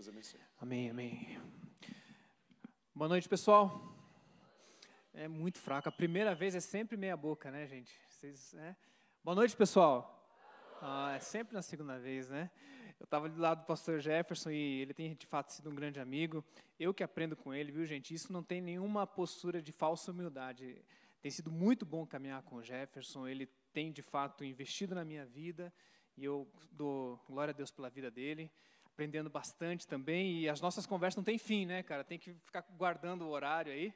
Deus abençoe. Amém, amém. Boa noite, pessoal. É muito fraco. A primeira vez é sempre meia boca, né, gente? Vocês, né? Boa noite, pessoal. Ah, é sempre na segunda vez, né? Eu estava do lado do pastor Jefferson e ele tem de fato sido um grande amigo. Eu que aprendo com ele, viu, gente? Isso não tem nenhuma postura de falsa humildade. Tem sido muito bom caminhar com o Jefferson. Ele tem de fato investido na minha vida e eu dou glória a Deus pela vida dele aprendendo bastante também. E as nossas conversas não têm fim, né, cara? Tem que ficar guardando o horário aí.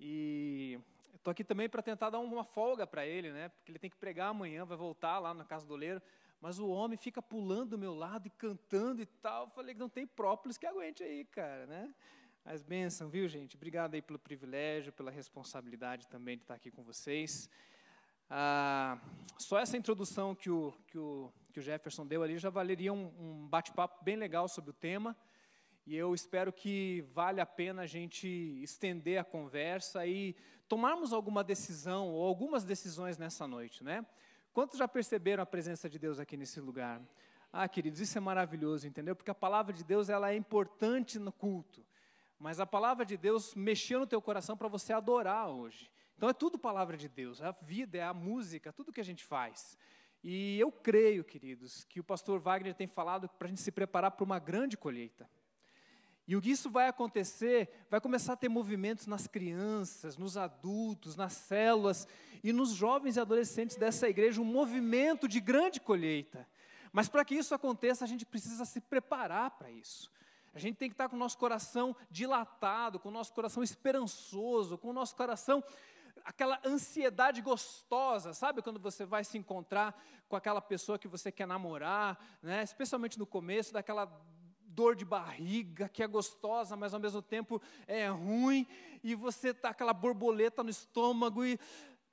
E estou aqui também para tentar dar uma folga para ele, né? Porque ele tem que pregar amanhã, vai voltar lá na casa do oleiro. Mas o homem fica pulando do meu lado e cantando e tal. Eu falei que não tem própolis que aguente aí, cara, né? Mas bênção, viu, gente? Obrigado aí pelo privilégio, pela responsabilidade também de estar aqui com vocês. Ah, só essa introdução que o, que o que o Jefferson deu ali já valeria um, um bate-papo bem legal sobre o tema. E eu espero que vale a pena a gente estender a conversa e tomarmos alguma decisão ou algumas decisões nessa noite, né? Quantos já perceberam a presença de Deus aqui nesse lugar? Ah, queridos, isso é maravilhoso, entendeu? Porque a palavra de Deus ela é importante no culto. Mas a palavra de Deus mexeu no teu coração para você adorar hoje. Então é tudo palavra de Deus, é a vida, é a música, tudo que a gente faz. E eu creio, queridos, que o pastor Wagner tem falado para a gente se preparar para uma grande colheita. E o que isso vai acontecer, vai começar a ter movimentos nas crianças, nos adultos, nas células e nos jovens e adolescentes dessa igreja, um movimento de grande colheita. Mas para que isso aconteça, a gente precisa se preparar para isso. A gente tem que estar com o nosso coração dilatado, com o nosso coração esperançoso, com o nosso coração aquela ansiedade gostosa, sabe? Quando você vai se encontrar com aquela pessoa que você quer namorar, né? especialmente no começo, daquela dor de barriga que é gostosa, mas ao mesmo tempo é ruim, e você tá aquela borboleta no estômago e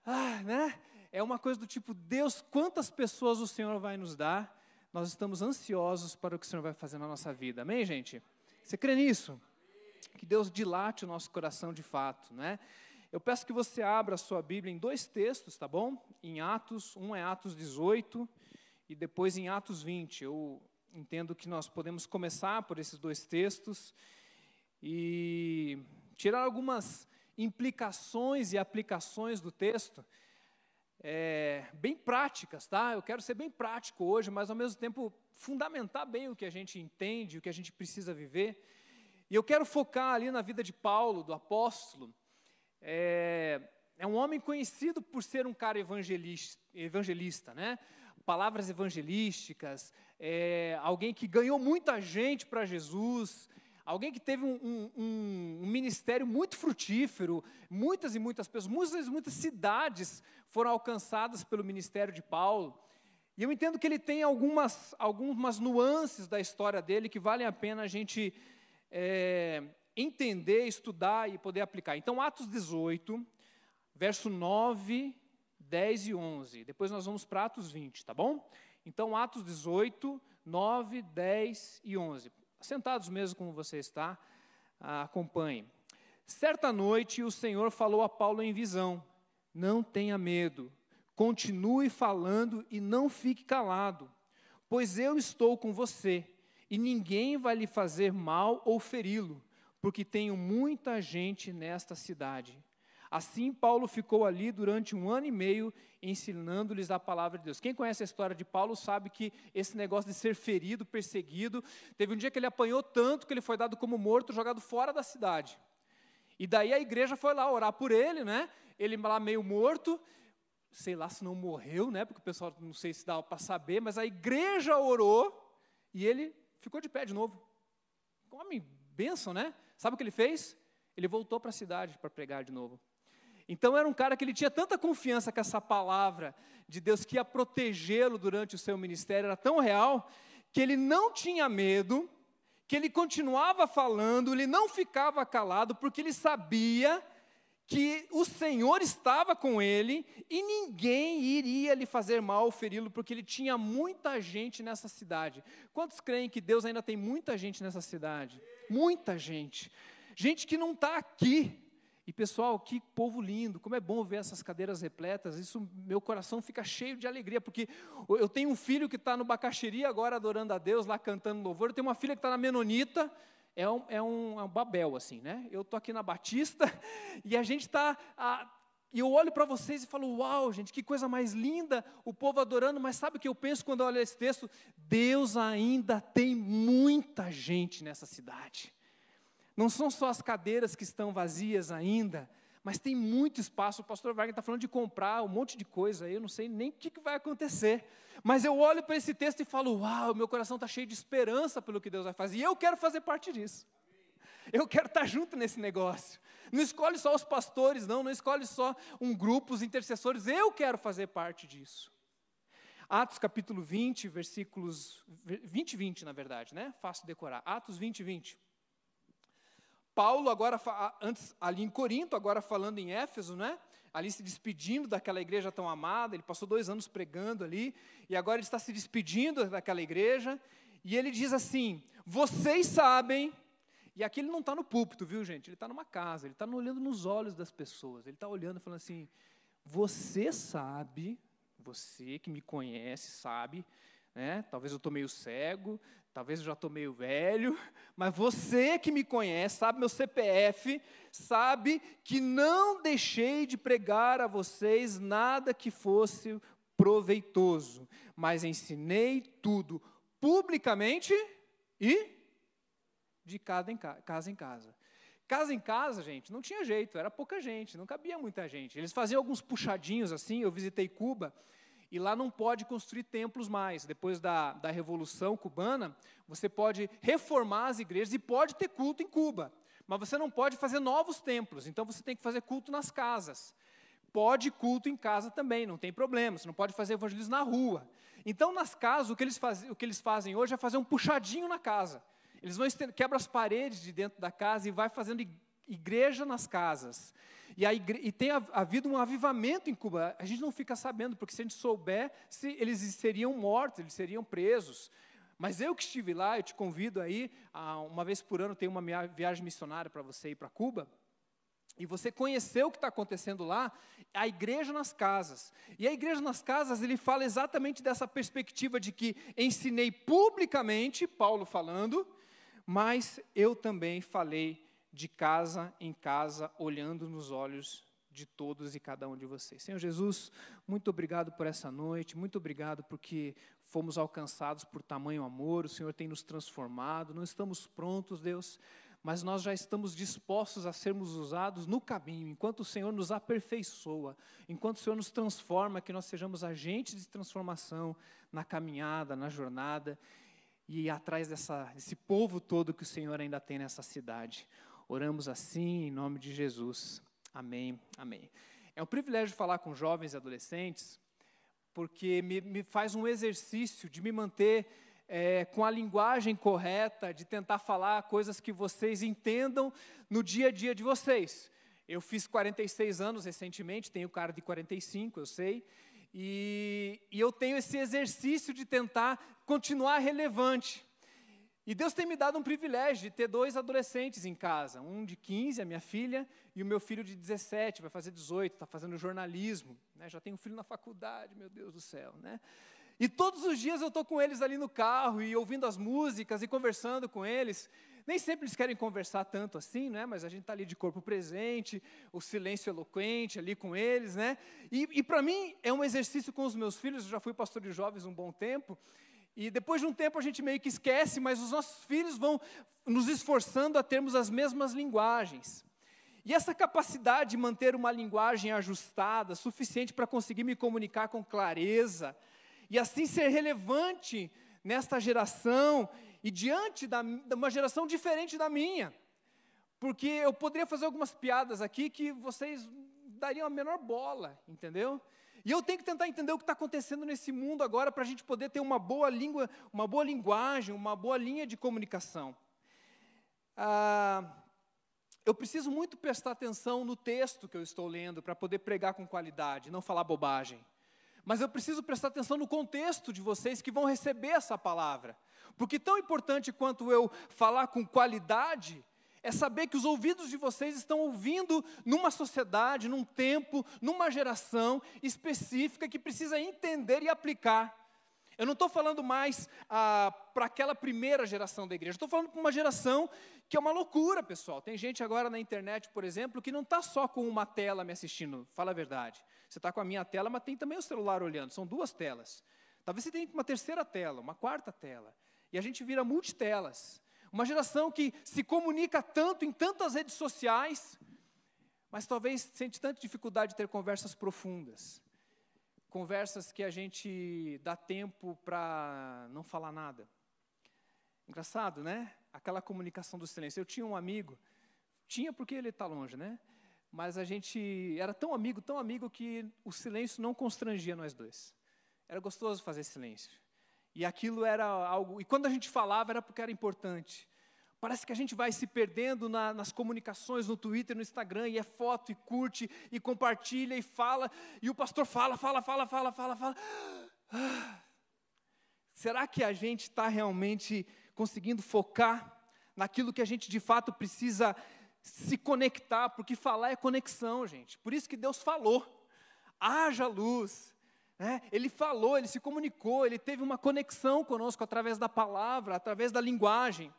ah, né? É uma coisa do tipo, Deus, quantas pessoas o Senhor vai nos dar? Nós estamos ansiosos para o que o Senhor vai fazer na nossa vida. Amém, gente? Você crê nisso? Que Deus dilate o nosso coração de fato, né? Eu peço que você abra a sua Bíblia em dois textos, tá bom? Em Atos, um é Atos 18 e depois em Atos 20. Eu entendo que nós podemos começar por esses dois textos e tirar algumas implicações e aplicações do texto, é, bem práticas, tá? Eu quero ser bem prático hoje, mas ao mesmo tempo fundamentar bem o que a gente entende, o que a gente precisa viver. E eu quero focar ali na vida de Paulo, do apóstolo, é, é um homem conhecido por ser um cara evangelista, evangelista né? Palavras evangelísticas, é, alguém que ganhou muita gente para Jesus, alguém que teve um, um, um, ministério muito frutífero, muitas e muitas pessoas, muitas e muitas cidades foram alcançadas pelo ministério de Paulo. E eu entendo que ele tem algumas, algumas nuances da história dele que valem a pena a gente é, entender, estudar e poder aplicar. Então, Atos 18, verso 9, 10 e 11. Depois nós vamos para Atos 20, tá bom? Então, Atos 18, 9, 10 e 11. Sentados mesmo como você está, acompanhe. Certa noite o Senhor falou a Paulo em visão: Não tenha medo, continue falando e não fique calado, pois eu estou com você, e ninguém vai lhe fazer mal ou feri-lo porque tenho muita gente nesta cidade. Assim, Paulo ficou ali durante um ano e meio ensinando-lhes a palavra de Deus. Quem conhece a história de Paulo sabe que esse negócio de ser ferido, perseguido, teve um dia que ele apanhou tanto que ele foi dado como morto, jogado fora da cidade. E daí a igreja foi lá orar por ele, né? Ele lá meio morto, sei lá se não morreu, né? Porque o pessoal não sei se dava para saber, mas a igreja orou e ele ficou de pé de novo. Homem, bênção, né? Sabe o que ele fez? Ele voltou para a cidade para pregar de novo. Então era um cara que ele tinha tanta confiança com essa palavra de Deus que ia protegê-lo durante o seu ministério, era tão real, que ele não tinha medo, que ele continuava falando, ele não ficava calado, porque ele sabia que o Senhor estava com ele e ninguém iria lhe fazer mal ou feri-lo, porque ele tinha muita gente nessa cidade. Quantos creem que Deus ainda tem muita gente nessa cidade? muita gente. Gente que não está aqui. E pessoal, que povo lindo, como é bom ver essas cadeiras repletas, isso meu coração fica cheio de alegria, porque eu tenho um filho que está no Bacaxiri agora adorando a Deus, lá cantando louvor, eu tenho uma filha que está na Menonita, é um, é um, é um Babel, assim, né? Eu estou aqui na Batista, e a gente está, e eu olho para vocês e falo, uau, gente, que coisa mais linda, o povo adorando, mas sabe o que eu penso quando eu olho esse texto? Deus ainda tem muita gente nessa cidade. Não são só as cadeiras que estão vazias ainda, mas tem muito espaço. O pastor Wagner está falando de comprar um monte de coisa, eu não sei nem o que, que vai acontecer. Mas eu olho para esse texto e falo: Uau, meu coração está cheio de esperança pelo que Deus vai fazer, e eu quero fazer parte disso. Eu quero estar tá junto nesse negócio. Não escolhe só os pastores, não, não escolhe só um grupo, os intercessores, eu quero fazer parte disso. Atos capítulo 20, versículos 20 e 20, na verdade, né? Fácil decorar. Atos 20 e 20. Paulo, agora, antes ali em Corinto, agora falando em Éfeso, né? Ali se despedindo daquela igreja tão amada, ele passou dois anos pregando ali, e agora ele está se despedindo daquela igreja, e ele diz assim: Vocês sabem, e aqui ele não está no púlpito, viu gente? Ele está numa casa, ele está olhando nos olhos das pessoas, ele está olhando e falando assim: Você sabe, você que me conhece, sabe, né? Talvez eu estou meio cego, talvez eu já estou meio velho, mas você que me conhece, sabe meu CPF, sabe que não deixei de pregar a vocês nada que fosse proveitoso, mas ensinei tudo publicamente e de casa em casa. Casa em casa. Casa em casa, gente, não tinha jeito, era pouca gente, não cabia muita gente. Eles faziam alguns puxadinhos assim, eu visitei Cuba, e lá não pode construir templos mais. Depois da, da Revolução Cubana, você pode reformar as igrejas e pode ter culto em Cuba. Mas você não pode fazer novos templos, então você tem que fazer culto nas casas. Pode culto em casa também, não tem problema, você não pode fazer evangelismo na rua. Então, nas casas, o que eles, faz, o que eles fazem hoje é fazer um puxadinho na casa. Eles vão quebra as paredes de dentro da casa e vai fazendo igreja nas casas. E, igre... e tem havido um avivamento em Cuba. A gente não fica sabendo, porque se a gente souber, se eles seriam mortos, eles seriam presos. Mas eu que estive lá, eu te convido aí, uma vez por ano tem uma viagem missionária para você ir para Cuba. E você conheceu o que está acontecendo lá, a igreja nas casas. E a igreja nas casas, ele fala exatamente dessa perspectiva de que ensinei publicamente, Paulo falando, mas eu também falei de casa em casa, olhando nos olhos de todos e cada um de vocês. Senhor Jesus, muito obrigado por essa noite, muito obrigado porque fomos alcançados por tamanho amor, o Senhor tem nos transformado, não estamos prontos, Deus, mas nós já estamos dispostos a sermos usados no caminho, enquanto o Senhor nos aperfeiçoa, enquanto o Senhor nos transforma, que nós sejamos agentes de transformação na caminhada, na jornada e atrás dessa, desse povo todo que o Senhor ainda tem nessa cidade. Oramos assim em nome de Jesus. Amém, amém. É um privilégio falar com jovens e adolescentes, porque me, me faz um exercício de me manter é, com a linguagem correta, de tentar falar coisas que vocês entendam no dia a dia de vocês. Eu fiz 46 anos recentemente, tenho cara de 45, eu sei, e, e eu tenho esse exercício de tentar continuar relevante. E Deus tem me dado um privilégio de ter dois adolescentes em casa, um de 15, a minha filha, e o meu filho de 17, vai fazer 18, está fazendo jornalismo, né? já tem um filho na faculdade, meu Deus do céu. Né? E todos os dias eu estou com eles ali no carro e ouvindo as músicas e conversando com eles. Nem sempre eles querem conversar tanto assim, né? mas a gente está ali de corpo presente, o silêncio eloquente ali com eles. Né? E, e para mim é um exercício com os meus filhos, eu já fui pastor de jovens um bom tempo, e depois de um tempo a gente meio que esquece, mas os nossos filhos vão nos esforçando a termos as mesmas linguagens. E essa capacidade de manter uma linguagem ajustada, suficiente para conseguir me comunicar com clareza, e assim ser relevante nesta geração e diante da, de uma geração diferente da minha. Porque eu poderia fazer algumas piadas aqui que vocês dariam a menor bola, entendeu? E eu tenho que tentar entender o que está acontecendo nesse mundo agora para a gente poder ter uma boa língua, uma boa linguagem, uma boa linha de comunicação. Ah, eu preciso muito prestar atenção no texto que eu estou lendo para poder pregar com qualidade, não falar bobagem. Mas eu preciso prestar atenção no contexto de vocês que vão receber essa palavra. Porque tão importante quanto eu falar com qualidade, É saber que os ouvidos de vocês estão ouvindo numa sociedade, num tempo, numa geração específica que precisa entender e aplicar. Eu não estou falando mais ah, para aquela primeira geração da igreja, estou falando para uma geração que é uma loucura, pessoal. Tem gente agora na internet, por exemplo, que não está só com uma tela me assistindo, fala a verdade. Você está com a minha tela, mas tem também o celular olhando, são duas telas. Talvez você tenha uma terceira tela, uma quarta tela. E a gente vira multitelas. Uma geração que se comunica tanto em tantas redes sociais, mas talvez sente tanta dificuldade de ter conversas profundas. Conversas que a gente dá tempo para não falar nada. Engraçado, né? Aquela comunicação do silêncio. Eu tinha um amigo, tinha porque ele está longe, né? Mas a gente era tão amigo, tão amigo que o silêncio não constrangia nós dois. Era gostoso fazer silêncio. E aquilo era algo. E quando a gente falava era porque era importante. Parece que a gente vai se perdendo na, nas comunicações no Twitter, no Instagram, e é foto, e curte, e compartilha, e fala, e o pastor fala, fala, fala, fala, fala, fala. Ah, será que a gente está realmente conseguindo focar naquilo que a gente de fato precisa se conectar? Porque falar é conexão, gente. Por isso que Deus falou: haja luz, é, ele falou, ele se comunicou, ele teve uma conexão conosco através da palavra, através da linguagem.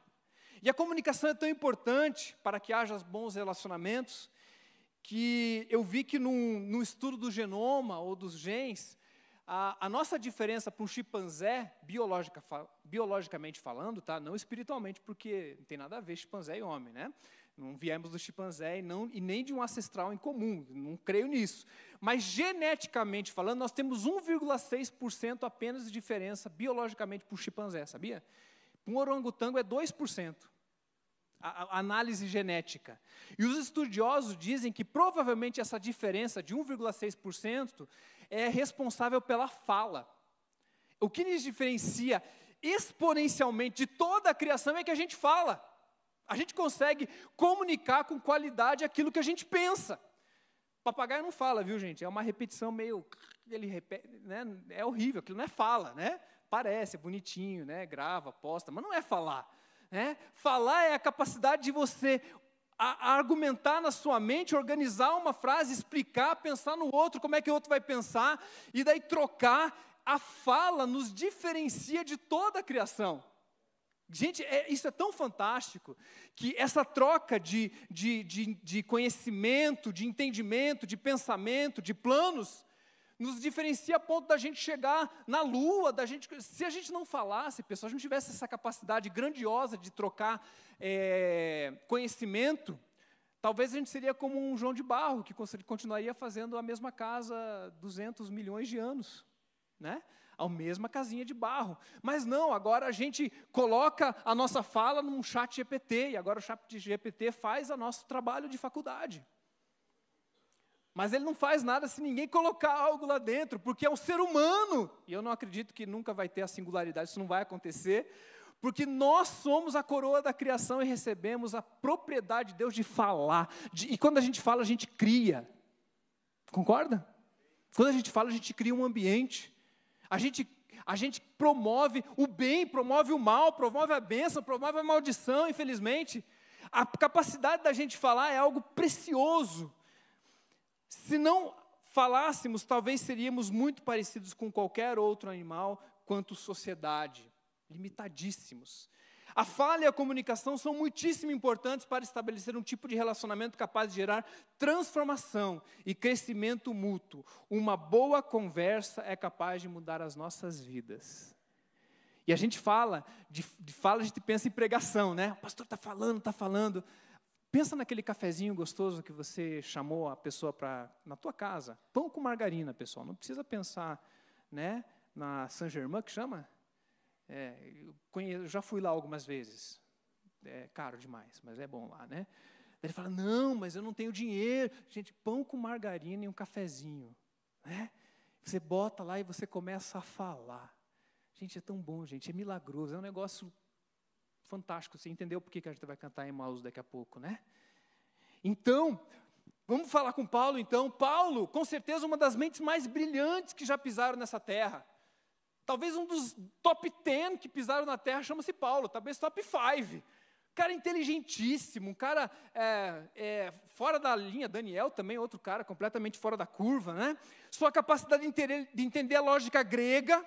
E a comunicação é tão importante para que haja bons relacionamentos, que eu vi que no, no estudo do genoma ou dos genes, a, a nossa diferença para um chimpanzé, biologica, biologicamente falando, tá? não espiritualmente, porque não tem nada a ver chimpanzé e homem, né? Não viemos do chimpanzé e, não, e nem de um ancestral em comum, não creio nisso. Mas geneticamente falando, nós temos 1,6% apenas de diferença biologicamente para o chimpanzé, sabia? Para um orangotango é 2%. A, a análise genética. E os estudiosos dizem que provavelmente essa diferença de 1,6% é responsável pela fala. O que nos diferencia exponencialmente de toda a criação é que a gente fala. A gente consegue comunicar com qualidade aquilo que a gente pensa. Papagaio não fala, viu, gente? É uma repetição meio. Ele repete, né? É horrível, aquilo não é fala, né? Parece, é bonitinho, né? Grava, posta, mas não é falar. Né? Falar é a capacidade de você a, a argumentar na sua mente, organizar uma frase, explicar, pensar no outro, como é que o outro vai pensar, e daí trocar. A fala nos diferencia de toda a criação. Gente, é, isso é tão fantástico que essa troca de, de, de, de, conhecimento, de entendimento, de pensamento, de planos, nos diferencia a ponto da gente chegar na lua, da gente. Se a gente não falasse, pessoal, a gente tivesse essa capacidade grandiosa de trocar é, conhecimento, talvez a gente seria como um João de Barro, que continuaria fazendo a mesma casa 200 milhões de anos, né? A mesma casinha de barro. Mas não, agora a gente coloca a nossa fala num chat GPT, e agora o chat GPT faz o nosso trabalho de faculdade. Mas ele não faz nada se ninguém colocar algo lá dentro, porque é um ser humano. E eu não acredito que nunca vai ter a singularidade, isso não vai acontecer, porque nós somos a coroa da criação e recebemos a propriedade de Deus de falar. De, e quando a gente fala, a gente cria. Concorda? Quando a gente fala, a gente cria um ambiente. A gente, a gente promove o bem, promove o mal, promove a bênção, promove a maldição, infelizmente. A capacidade da gente falar é algo precioso. Se não falássemos, talvez seríamos muito parecidos com qualquer outro animal quanto sociedade, limitadíssimos. A fala e a comunicação são muitíssimo importantes para estabelecer um tipo de relacionamento capaz de gerar transformação e crescimento mútuo. Uma boa conversa é capaz de mudar as nossas vidas. E a gente fala, de, de fala a gente pensa em pregação, né? O pastor está falando, está falando. Pensa naquele cafezinho gostoso que você chamou a pessoa para na tua casa. Pão com margarina, pessoal. Não precisa pensar, né? Na Saint Germain que chama? É, eu, conheço, já fui lá algumas vezes. É caro demais, mas é bom lá, né? Ele fala: Não, mas eu não tenho dinheiro. Gente, pão com margarina e um cafezinho. Né? Você bota lá e você começa a falar. Gente, é tão bom, gente, é milagroso, é um negócio fantástico. Você entendeu por que a gente vai cantar em Maus daqui a pouco, né? Então, vamos falar com Paulo então. Paulo, com certeza, uma das mentes mais brilhantes que já pisaram nessa terra. Talvez um dos top 10 que pisaram na terra chama-se Paulo, talvez top 5. cara inteligentíssimo, um cara é, é, fora da linha, Daniel também, outro cara completamente fora da curva, né? Sua capacidade de entender, de entender a lógica grega,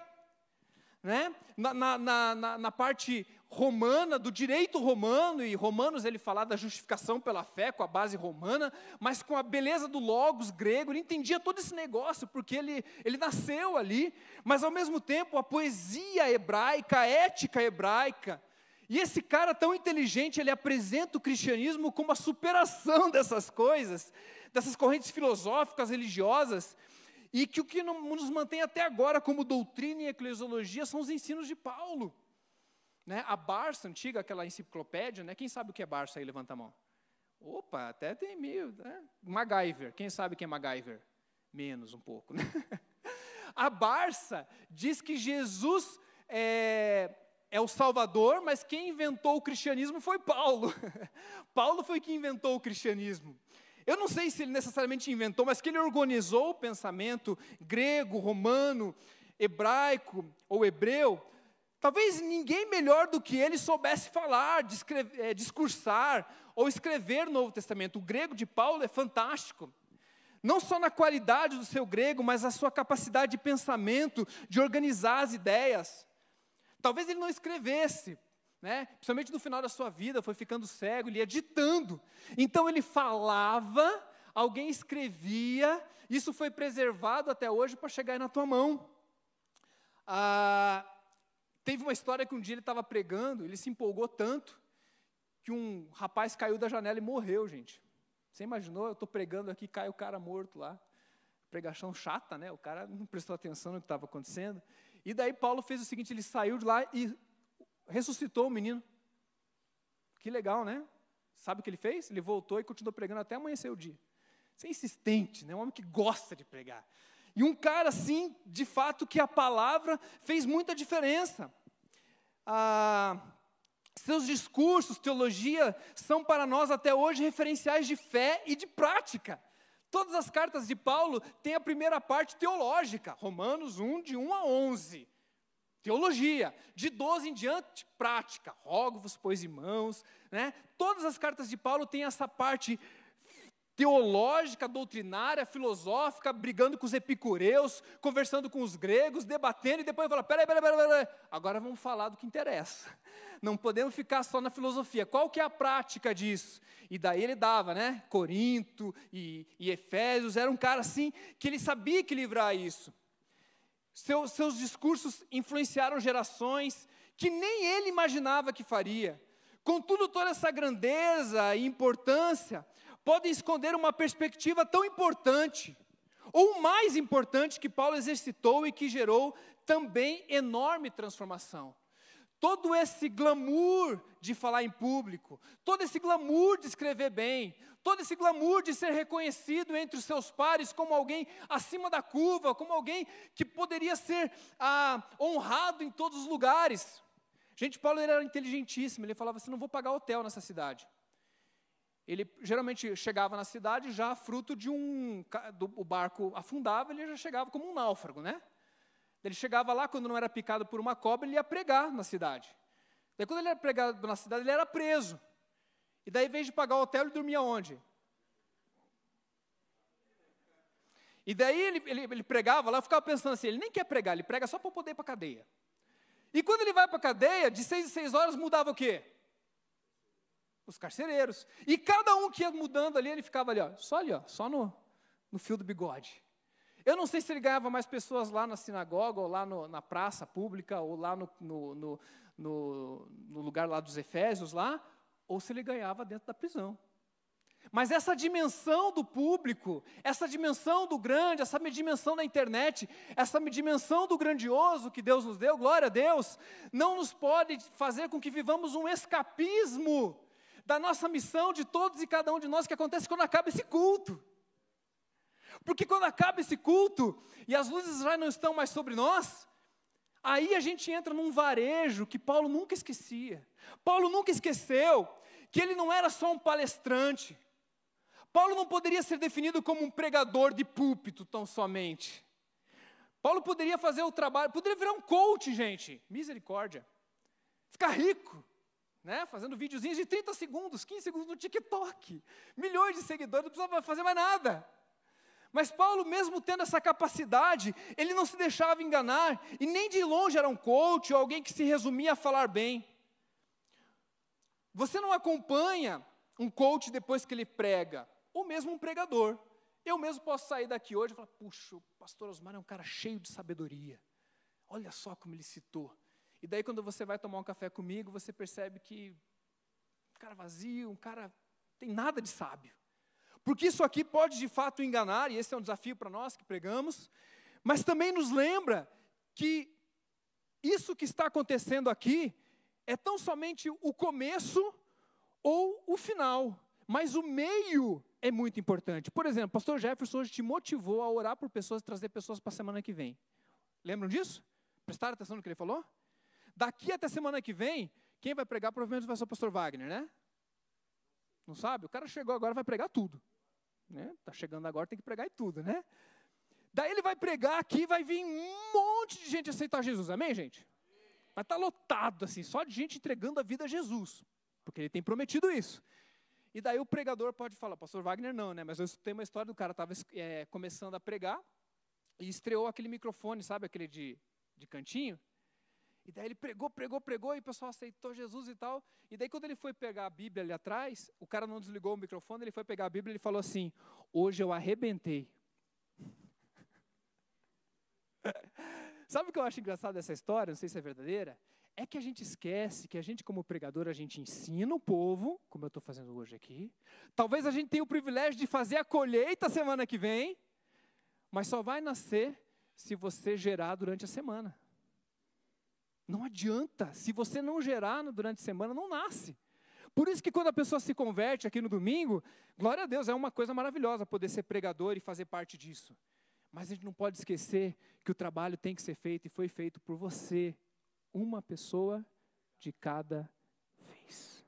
né? Na, na, na, na, parte romana, do direito romano, e Romanos ele fala da justificação pela fé, com a base romana, mas com a beleza do logos grego, ele entendia todo esse negócio, porque ele, ele nasceu ali, mas ao mesmo tempo a poesia hebraica, a ética hebraica, e esse cara tão inteligente, ele apresenta o cristianismo como a superação dessas coisas, dessas correntes filosóficas, religiosas, e que o que nos mantém até agora como doutrina e eclesiologia são os ensinos de Paulo. Né? A Barça antiga, aquela enciclopédia, né? quem sabe o que é Barça aí? Levanta a mão. Opa, até tem mil. Né? MacGyver, quem sabe quem é MacGyver? Menos um pouco. Né? A Barça diz que Jesus é, é o Salvador, mas quem inventou o cristianismo foi Paulo. Paulo foi quem inventou o cristianismo. Eu não sei se ele necessariamente inventou, mas que ele organizou o pensamento grego, romano, hebraico ou hebreu. Talvez ninguém melhor do que ele soubesse falar, é, discursar ou escrever o Novo Testamento. O grego de Paulo é fantástico. Não só na qualidade do seu grego, mas a sua capacidade de pensamento, de organizar as ideias. Talvez ele não escrevesse, né? principalmente no final da sua vida, foi ficando cego, ele ia ditando. Então ele falava, alguém escrevia, isso foi preservado até hoje para chegar aí na tua mão. Ah, teve uma história que um dia ele estava pregando, ele se empolgou tanto, que um rapaz caiu da janela e morreu, gente. Você imaginou? Eu estou pregando aqui, cai o cara morto lá. Pregação chata, né? O cara não prestou atenção no que estava acontecendo. E daí Paulo fez o seguinte: ele saiu de lá e ressuscitou o menino. Que legal, né? Sabe o que ele fez? Ele voltou e continuou pregando até amanhecer o dia. Você é insistente, né? um homem que gosta de pregar. E um cara assim, de fato, que a palavra fez muita diferença. Ah, seus discursos, teologia, são para nós até hoje referenciais de fé e de prática. Todas as cartas de Paulo têm a primeira parte teológica, Romanos 1, de 1 a 11. Teologia. De 12 em diante, prática. Rogo-vos, pois, irmãos. Né? Todas as cartas de Paulo têm essa parte teológica, doutrinária, filosófica, brigando com os epicureus, conversando com os gregos, debatendo, e depois fala, peraí, peraí, peraí, peraí, agora vamos falar do que interessa. Não podemos ficar só na filosofia. Qual que é a prática disso? E daí ele dava, né? Corinto e, e Efésios, era um cara assim que ele sabia equilibrar isso. Seu, seus discursos influenciaram gerações que nem ele imaginava que faria. Contudo, toda essa grandeza e importância podem esconder uma perspectiva tão importante, ou mais importante, que Paulo exercitou e que gerou também enorme transformação todo esse glamour de falar em público, todo esse glamour de escrever bem, todo esse glamour de ser reconhecido entre os seus pares como alguém acima da curva, como alguém que poderia ser ah, honrado em todos os lugares. Gente, Paulo era inteligentíssimo, ele falava assim: não vou pagar hotel nessa cidade. Ele geralmente chegava na cidade já fruto de um. Do, o barco afundava, ele já chegava como um náufrago, né? Ele chegava lá, quando não era picado por uma cobra, ele ia pregar na cidade. Daí, quando ele era pregado na cidade, ele era preso. E daí, em vez de pagar o hotel, ele dormia onde? E daí ele, ele, ele pregava lá, eu ficava pensando assim, ele nem quer pregar, ele prega só para poder ir para a cadeia. E quando ele vai para a cadeia, de seis em seis horas mudava o quê? Os carcereiros. E cada um que ia mudando ali, ele ficava ali, ó, só ali, ó, só no, no fio do bigode. Eu não sei se ele ganhava mais pessoas lá na sinagoga, ou lá no, na praça pública, ou lá no, no, no, no lugar lá dos Efésios, lá, ou se ele ganhava dentro da prisão. Mas essa dimensão do público, essa dimensão do grande, essa dimensão da internet, essa dimensão do grandioso que Deus nos deu, glória a Deus, não nos pode fazer com que vivamos um escapismo da nossa missão de todos e cada um de nós que acontece quando acaba esse culto. Porque quando acaba esse culto e as luzes já não estão mais sobre nós, aí a gente entra num varejo que Paulo nunca esquecia. Paulo nunca esqueceu que ele não era só um palestrante. Paulo não poderia ser definido como um pregador de púlpito tão somente. Paulo poderia fazer o trabalho, poderia virar um coach, gente, misericórdia. Ficar rico, né? Fazendo videozinhos de 30 segundos, 15 segundos no TikTok. Milhões de seguidores, não precisava fazer mais nada. Mas Paulo, mesmo tendo essa capacidade, ele não se deixava enganar, e nem de longe era um coach ou alguém que se resumia a falar bem. Você não acompanha um coach depois que ele prega, ou mesmo um pregador. Eu mesmo posso sair daqui hoje e falar: puxa, o pastor Osmar é um cara cheio de sabedoria. Olha só como ele citou. E daí, quando você vai tomar um café comigo, você percebe que um cara vazio, um cara tem nada de sábio. Porque isso aqui pode de fato enganar, e esse é um desafio para nós que pregamos, mas também nos lembra que isso que está acontecendo aqui é tão somente o começo ou o final, mas o meio é muito importante. Por exemplo, pastor Jefferson hoje te motivou a orar por pessoas e trazer pessoas para a semana que vem. Lembram disso? Prestaram atenção no que ele falou? Daqui até semana que vem, quem vai pregar provavelmente vai ser o pastor Wagner, né? Não sabe? O cara chegou agora vai pregar tudo. Né? Tá chegando agora, tem que pregar e tudo, né? Daí ele vai pregar aqui, vai vir um monte de gente aceitar Jesus. Amém, gente? Estar tá lotado assim, só de gente entregando a vida a Jesus, porque ele tem prometido isso. E daí o pregador pode falar, pastor Wagner não, né? Mas eu tenho uma história do cara estava é, começando a pregar e estreou aquele microfone, sabe aquele de, de cantinho? E daí ele pregou, pregou, pregou, e o pessoal aceitou Jesus e tal. E daí, quando ele foi pegar a Bíblia ali atrás, o cara não desligou o microfone, ele foi pegar a Bíblia e ele falou assim: Hoje eu arrebentei. Sabe o que eu acho engraçado dessa história? Não sei se é verdadeira. É que a gente esquece que a gente, como pregador, a gente ensina o povo, como eu estou fazendo hoje aqui. Talvez a gente tenha o privilégio de fazer a colheita semana que vem, mas só vai nascer se você gerar durante a semana. Não adianta. Se você não gerar durante a semana, não nasce. Por isso que quando a pessoa se converte aqui no domingo, glória a Deus, é uma coisa maravilhosa poder ser pregador e fazer parte disso. Mas a gente não pode esquecer que o trabalho tem que ser feito e foi feito por você, uma pessoa de cada vez.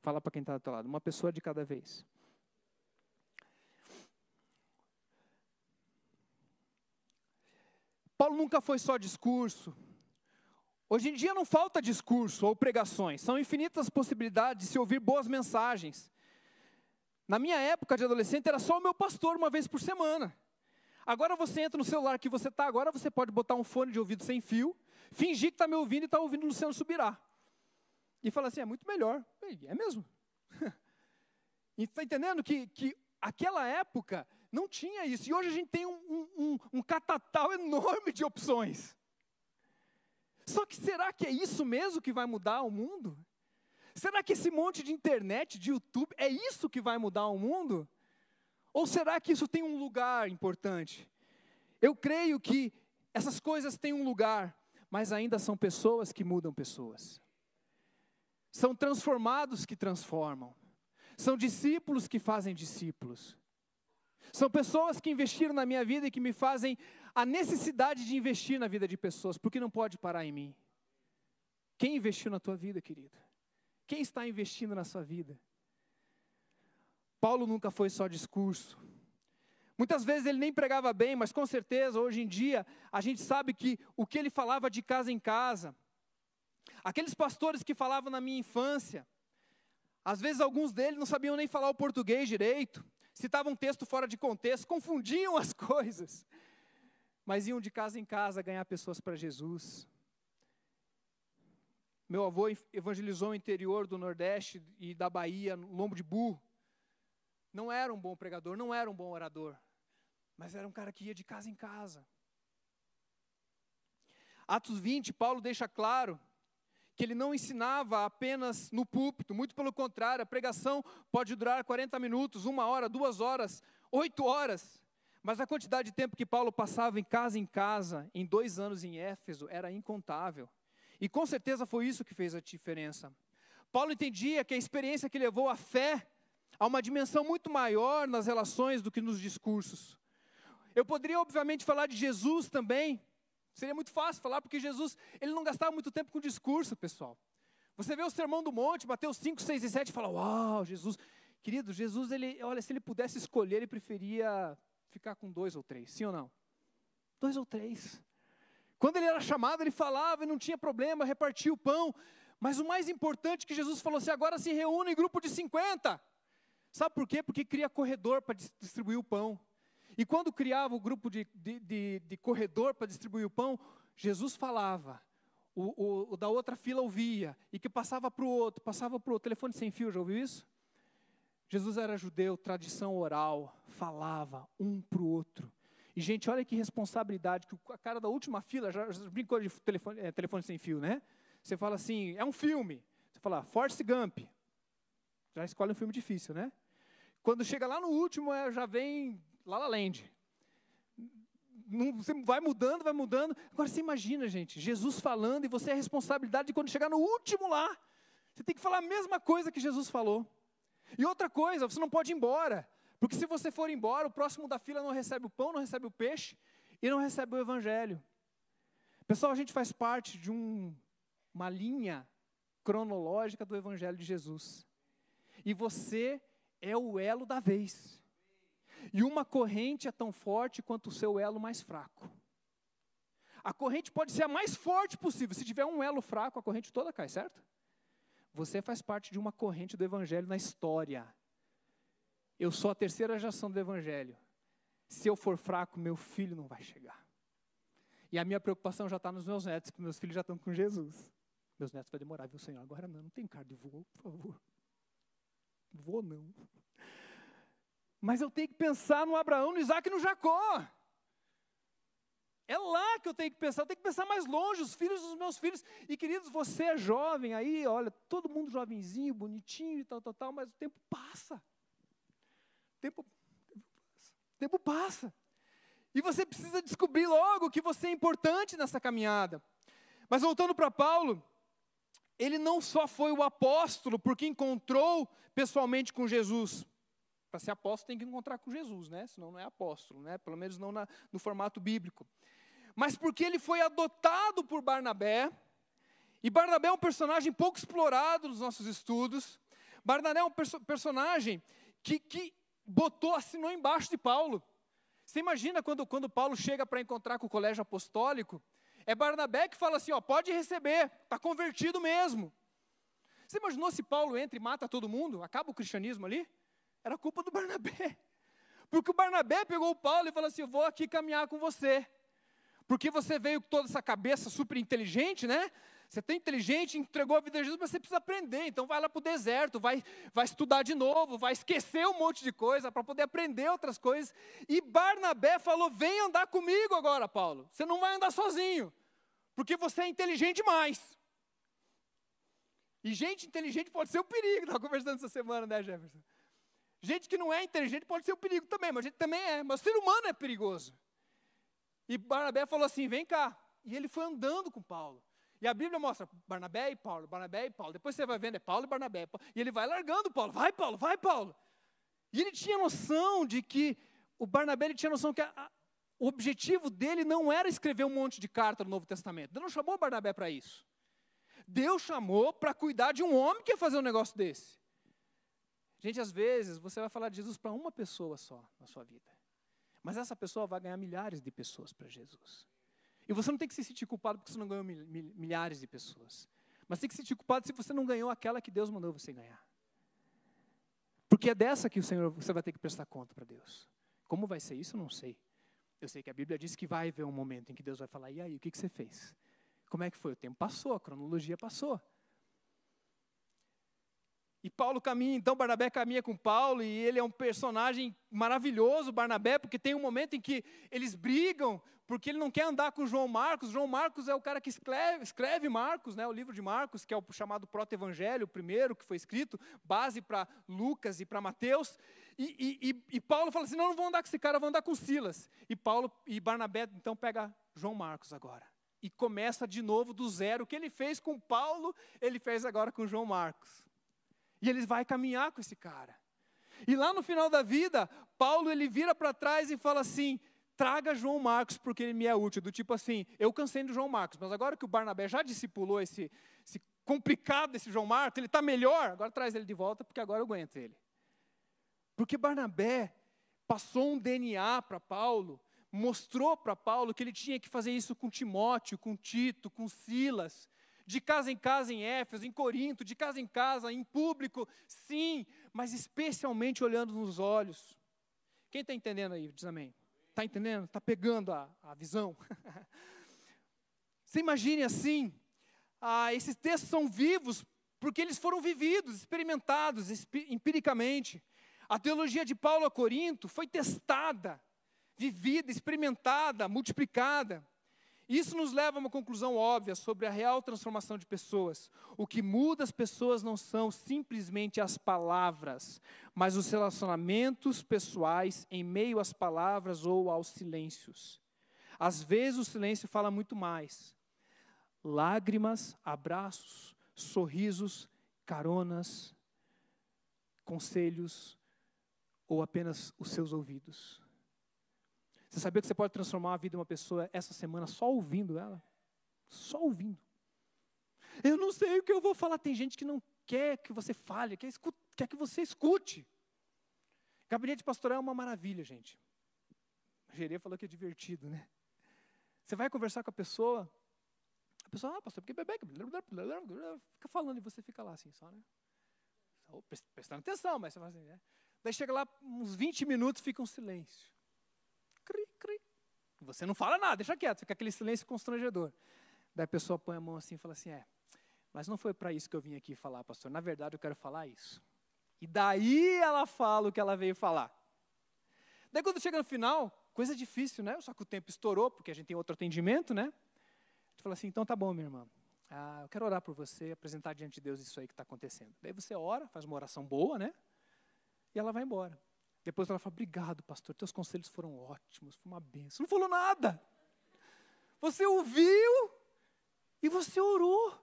Fala para quem está do teu lado, uma pessoa de cada vez. Paulo nunca foi só discurso, Hoje em dia não falta discurso ou pregações, são infinitas possibilidades de se ouvir boas mensagens. Na minha época de adolescente era só o meu pastor uma vez por semana. Agora você entra no celular que você está agora, você pode botar um fone de ouvido sem fio, fingir que está me ouvindo e está ouvindo o Luciano Subirá. E fala assim, é muito melhor. É mesmo. Está entendendo que, que aquela época não tinha isso. E hoje a gente tem um, um, um catatal enorme de opções. Só que será que é isso mesmo que vai mudar o mundo? Será que esse monte de internet, de YouTube, é isso que vai mudar o mundo? Ou será que isso tem um lugar importante? Eu creio que essas coisas têm um lugar, mas ainda são pessoas que mudam pessoas. São transformados que transformam. São discípulos que fazem discípulos. São pessoas que investiram na minha vida e que me fazem a necessidade de investir na vida de pessoas, porque não pode parar em mim. Quem investiu na tua vida, querido? Quem está investindo na sua vida? Paulo nunca foi só discurso. Muitas vezes ele nem pregava bem, mas com certeza hoje em dia a gente sabe que o que ele falava de casa em casa, aqueles pastores que falavam na minha infância, às vezes alguns deles não sabiam nem falar o português direito, citavam um texto fora de contexto, confundiam as coisas mas iam de casa em casa ganhar pessoas para Jesus. Meu avô evangelizou o interior do Nordeste e da Bahia, no lombo de burro. Não era um bom pregador, não era um bom orador, mas era um cara que ia de casa em casa. Atos 20, Paulo deixa claro que ele não ensinava apenas no púlpito, muito pelo contrário, a pregação pode durar 40 minutos, uma hora, duas horas, oito horas. Mas a quantidade de tempo que Paulo passava em casa em casa, em dois anos em Éfeso, era incontável. E com certeza foi isso que fez a diferença. Paulo entendia que a experiência que levou a fé a uma dimensão muito maior nas relações do que nos discursos. Eu poderia, obviamente, falar de Jesus também. Seria muito fácil falar, porque Jesus, ele não gastava muito tempo com discurso, pessoal. Você vê o Sermão do Monte, Mateus 5, 6 e 7, e fala, uau, Jesus. Querido, Jesus, ele, olha, se ele pudesse escolher, ele preferia ficar com dois ou três, sim ou não? Dois ou três. Quando ele era chamado, ele falava e não tinha problema, repartia o pão. Mas o mais importante que Jesus falou assim: agora se reúne em grupo de 50. Sabe por quê? Porque cria corredor para distribuir o pão. E quando criava o grupo de, de, de, de corredor para distribuir o pão, Jesus falava, o, o, o, da outra fila ouvia, e que passava para o outro, passava para o. Telefone sem fio, já ouviu isso? Jesus era judeu, tradição oral, falava um para o outro. E, gente, olha que responsabilidade, que a cara da última fila, já, já brincou de telefone, é, telefone sem fio, né? Você fala assim, é um filme. Você fala, Force Gump. Já escolhe um filme difícil, né? Quando chega lá no último, é, já vem La La Land. Você vai mudando, vai mudando. Agora você imagina, gente, Jesus falando e você é a responsabilidade de quando chegar no último lá, você tem que falar a mesma coisa que Jesus falou. E outra coisa, você não pode ir embora. Porque se você for embora, o próximo da fila não recebe o pão, não recebe o peixe e não recebe o evangelho. Pessoal, a gente faz parte de um, uma linha cronológica do evangelho de Jesus. E você é o elo da vez. E uma corrente é tão forte quanto o seu elo mais fraco. A corrente pode ser a mais forte possível. Se tiver um elo fraco, a corrente toda cai, certo? Você faz parte de uma corrente do evangelho na história. Eu sou a terceira geração do Evangelho. Se eu for fraco, meu filho não vai chegar. E a minha preocupação já está nos meus netos, porque meus filhos já estão com Jesus. Meus netos vai demorar, viu, Senhor? Agora não, não tem carro de voo, por favor. Vou não. Mas eu tenho que pensar no Abraão, no Isaac e no Jacó. É lá que eu tenho que pensar, eu tenho que pensar mais longe, os filhos dos meus filhos. E queridos, você é jovem aí, olha, todo mundo jovenzinho, bonitinho e tal, tal, tal, mas o tempo passa. Tempo, tempo passa. E você precisa descobrir logo que você é importante nessa caminhada. Mas voltando para Paulo, ele não só foi o apóstolo porque encontrou pessoalmente com Jesus. Para ser apóstolo tem que encontrar com Jesus, né? Senão não é apóstolo, né? Pelo menos não na, no formato bíblico. Mas porque ele foi adotado por Barnabé. E Barnabé é um personagem pouco explorado nos nossos estudos. Barnabé é um perso personagem que, que botou, assinou embaixo de Paulo. Você imagina quando, quando Paulo chega para encontrar com o colégio apostólico, é Barnabé que fala assim: ó, pode receber, está convertido mesmo. Você imaginou se Paulo entra e mata todo mundo, acaba o cristianismo ali? Era culpa do Barnabé. Porque o Barnabé pegou o Paulo e falou assim: eu vou aqui caminhar com você. Porque você veio com toda essa cabeça super inteligente, né? Você tem inteligente, entregou a vida a Jesus, mas você precisa aprender. Então vai lá para o deserto, vai, vai estudar de novo, vai esquecer um monte de coisa para poder aprender outras coisas. E Barnabé falou: vem andar comigo agora, Paulo. Você não vai andar sozinho, porque você é inteligente demais. E gente inteligente pode ser o um perigo. Estava conversando essa semana, né, Jefferson? Gente que não é inteligente pode ser um perigo também, mas a gente também é. Mas o ser humano é perigoso. E Barnabé falou assim: vem cá. E ele foi andando com Paulo. E a Bíblia mostra Barnabé e Paulo, Barnabé e Paulo. Depois você vai vendo, é Paulo e Barnabé. E ele vai largando Paulo. Vai, Paulo, vai, Paulo. E ele tinha noção de que, o Barnabé ele tinha noção que a, a, o objetivo dele não era escrever um monte de carta no Novo Testamento. Deus não chamou Barnabé para isso. Deus chamou para cuidar de um homem que ia fazer um negócio desse. Gente, às vezes você vai falar de Jesus para uma pessoa só na sua vida. Mas essa pessoa vai ganhar milhares de pessoas para Jesus. E você não tem que se sentir culpado porque você não ganhou milhares de pessoas. Mas tem que se sentir culpado se você não ganhou aquela que Deus mandou você ganhar. Porque é dessa que o Senhor você vai ter que prestar conta para Deus. Como vai ser isso, eu não sei. Eu sei que a Bíblia diz que vai haver um momento em que Deus vai falar: e aí, o que, que você fez? Como é que foi? O tempo passou, a cronologia passou. E Paulo caminha, então Barnabé caminha com Paulo, e ele é um personagem maravilhoso, Barnabé, porque tem um momento em que eles brigam, porque ele não quer andar com João Marcos. João Marcos é o cara que escreve, escreve Marcos, né, o livro de Marcos, que é o chamado proto-evangelho, o primeiro que foi escrito, base para Lucas e para Mateus. E, e, e, Paulo fala assim: não, não vou andar com esse cara, vou andar com Silas. E Paulo e Barnabé então pega João Marcos agora. E começa de novo do zero. O que ele fez com Paulo, ele fez agora com João Marcos. E ele vai caminhar com esse cara. E lá no final da vida, Paulo ele vira para trás e fala assim: traga João Marcos porque ele me é útil. Do tipo assim, eu cansei do João Marcos, mas agora que o Barnabé já discipulou esse, esse complicado desse João Marcos, ele está melhor, agora traz ele de volta porque agora eu aguento ele. Porque Barnabé passou um DNA para Paulo, mostrou para Paulo que ele tinha que fazer isso com Timóteo, com Tito, com Silas, de casa em casa em Éfeso, em Corinto, de casa em casa, em público, sim, mas especialmente olhando nos olhos. Quem está entendendo aí? Diz amém. Está entendendo? Está pegando a, a visão? Você imagine assim, ah, esses textos são vivos porque eles foram vividos, experimentados empiricamente. A teologia de Paulo a Corinto foi testada, vivida, experimentada, multiplicada. Isso nos leva a uma conclusão óbvia sobre a real transformação de pessoas. O que muda as pessoas não são simplesmente as palavras, mas os relacionamentos pessoais em meio às palavras ou aos silêncios. Às vezes o silêncio fala muito mais. Lágrimas, abraços, sorrisos, caronas, conselhos ou apenas os seus ouvidos. Você sabia que você pode transformar a vida de uma pessoa essa semana só ouvindo ela? Só ouvindo. Eu não sei o que eu vou falar. Tem gente que não quer que você fale, quer, escute, quer que você escute. Gabinete pastoral é uma maravilha, gente. A Gerê falou que é divertido, né? Você vai conversar com a pessoa, a pessoa, ah, pastor, porque bebê, fica falando e você fica lá assim só, né? Prestando atenção, mas você fala assim, né? Daí chega lá, uns 20 minutos, fica um silêncio. Você não fala nada, deixa quieto, fica aquele silêncio constrangedor. Daí a pessoa põe a mão assim e fala assim: É, mas não foi para isso que eu vim aqui falar, pastor. Na verdade, eu quero falar isso. E daí ela fala o que ela veio falar. Daí quando chega no final, coisa difícil, né? Só que o tempo estourou, porque a gente tem outro atendimento, né? A gente fala assim: então tá bom, minha irmã. Ah, eu quero orar por você, apresentar diante de Deus isso aí que está acontecendo. Daí você ora, faz uma oração boa, né? E ela vai embora. Depois ela fala: Obrigado, pastor, teus conselhos foram ótimos, foi uma benção. Não falou nada. Você ouviu e você orou.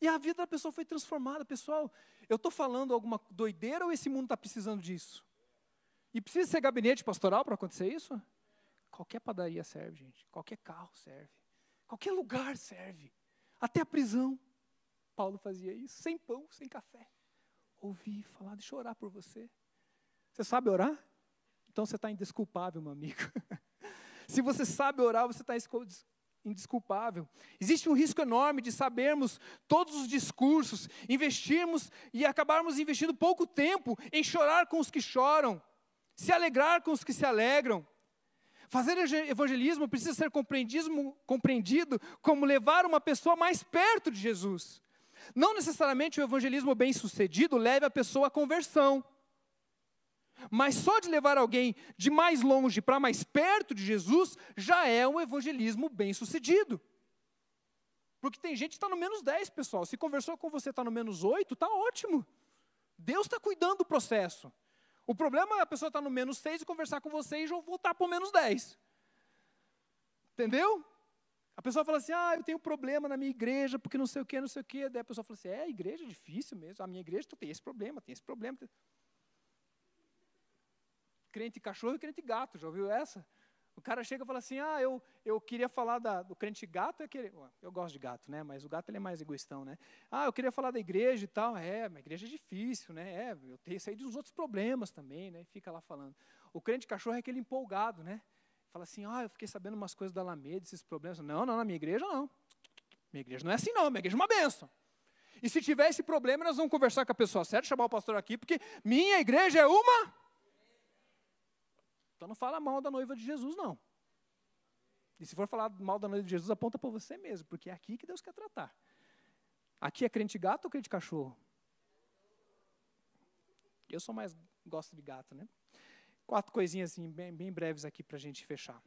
E a vida da pessoa foi transformada. Pessoal, eu estou falando alguma doideira ou esse mundo está precisando disso? E precisa ser gabinete pastoral para acontecer isso? Qualquer padaria serve, gente. Qualquer carro serve. Qualquer lugar serve. Até a prisão. Paulo fazia isso, sem pão, sem café ouvir falar, deixa eu orar por você. Você sabe orar? Então você está indesculpável, meu amigo. Se você sabe orar, você está indesculpável. Existe um risco enorme de sabermos todos os discursos, investirmos e acabarmos investindo pouco tempo em chorar com os que choram, se alegrar com os que se alegram. Fazer evangelismo precisa ser compreendido, compreendido como levar uma pessoa mais perto de Jesus. Não necessariamente o evangelismo bem-sucedido leve a pessoa à conversão. Mas só de levar alguém de mais longe para mais perto de Jesus já é um evangelismo bem-sucedido. Porque tem gente que está no menos 10, pessoal. Se conversou com você está no menos 8, está ótimo. Deus está cuidando do processo. O problema é a pessoa estar tá no menos 6 e conversar com você e já voltar para o menos 10. Entendeu? A pessoa fala assim, ah, eu tenho problema na minha igreja, porque não sei o que, não sei o que. Daí a pessoa fala assim, é, a igreja é difícil mesmo. A minha igreja tem esse problema, tem esse problema. Crente cachorro e crente gato, já ouviu essa? O cara chega e fala assim, ah, eu, eu queria falar da, do crente gato, é que, eu gosto de gato, né? Mas o gato ele é mais egoístão, né? Ah, eu queria falar da igreja e tal. É, a igreja é difícil, né? É, eu tenho aí dos outros problemas também, né? Fica lá falando. O crente cachorro é aquele empolgado, né? Fala assim, ah, eu fiquei sabendo umas coisas da Alameda, esses problemas. Não, não, na minha igreja não. Minha igreja não é assim não, minha igreja é uma benção. E se tiver esse problema, nós vamos conversar com a pessoa certa, chamar o pastor aqui, porque minha igreja é uma. Então não fala mal da noiva de Jesus, não. E se for falar mal da noiva de Jesus, aponta para você mesmo, porque é aqui que Deus quer tratar. Aqui é crente gato ou crente cachorro? Eu sou mais gosto de gato, né? Quatro coisinhas assim, bem, bem breves aqui para a gente fechar.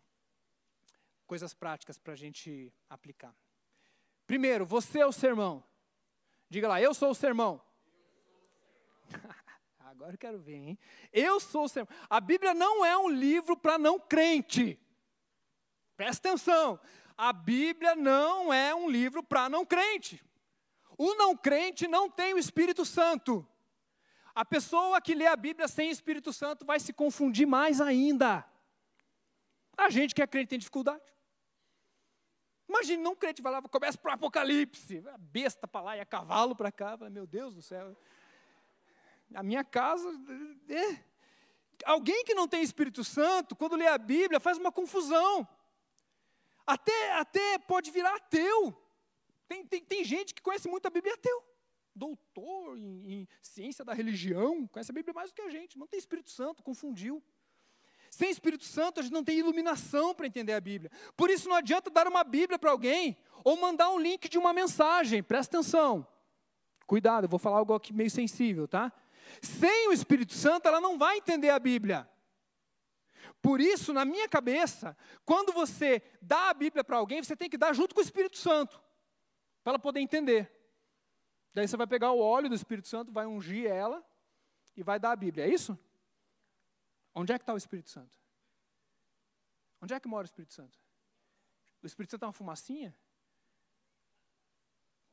Coisas práticas para a gente aplicar. Primeiro, você é o sermão. Diga lá, eu sou o sermão. Agora eu quero ver, hein? Eu sou o sermão. A Bíblia não é um livro para não crente. Presta atenção. A Bíblia não é um livro para não crente. O não crente não tem o Espírito Santo. A pessoa que lê a Bíblia sem Espírito Santo vai se confundir mais ainda. A gente que é crente tem dificuldade. Imagine, não crente vai lá, começa para o Apocalipse, a besta para lá e a cavalo para cá, meu Deus do céu. A minha casa. É. Alguém que não tem Espírito Santo, quando lê a Bíblia, faz uma confusão. Até, até pode virar ateu. Tem, tem, tem gente que conhece muito a Bíblia ateu. Doutor em, em ciência da religião, conhece a Bíblia mais do que a gente. Não tem Espírito Santo, confundiu. Sem Espírito Santo, a gente não tem iluminação para entender a Bíblia. Por isso, não adianta dar uma Bíblia para alguém ou mandar um link de uma mensagem. Presta atenção. Cuidado, eu vou falar algo aqui meio sensível, tá? Sem o Espírito Santo, ela não vai entender a Bíblia. Por isso, na minha cabeça, quando você dá a Bíblia para alguém, você tem que dar junto com o Espírito Santo, para ela poder entender. Daí você vai pegar o óleo do Espírito Santo, vai ungir ela e vai dar a Bíblia. É isso? Onde é que está o Espírito Santo? Onde é que mora o Espírito Santo? O Espírito Santo é uma fumacinha?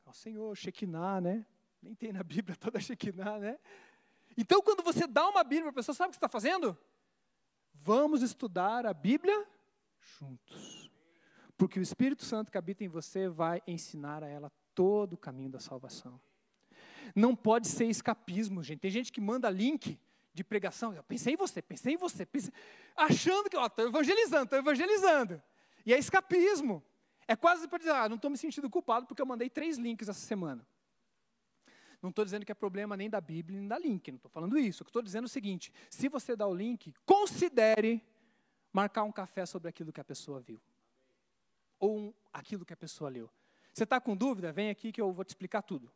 Ó Senhor, Shekinah, né? Nem tem na Bíblia toda Shekinah, né? Então, quando você dá uma Bíblia para a pessoa, sabe o que você está fazendo? Vamos estudar a Bíblia juntos. Porque o Espírito Santo que habita em você vai ensinar a ela todo o caminho da salvação. Não pode ser escapismo, gente. Tem gente que manda link de pregação. Eu pensei em você, pensei em você, pensei, achando que estou evangelizando, estou evangelizando. E é escapismo. É quase para dizer, ah, não estou me sentindo culpado porque eu mandei três links essa semana. Não estou dizendo que é problema nem da Bíblia nem da link, não estou falando isso. Estou dizendo o seguinte: se você dá o link, considere marcar um café sobre aquilo que a pessoa viu. Ou um, aquilo que a pessoa leu. Você está com dúvida? Vem aqui que eu vou te explicar tudo.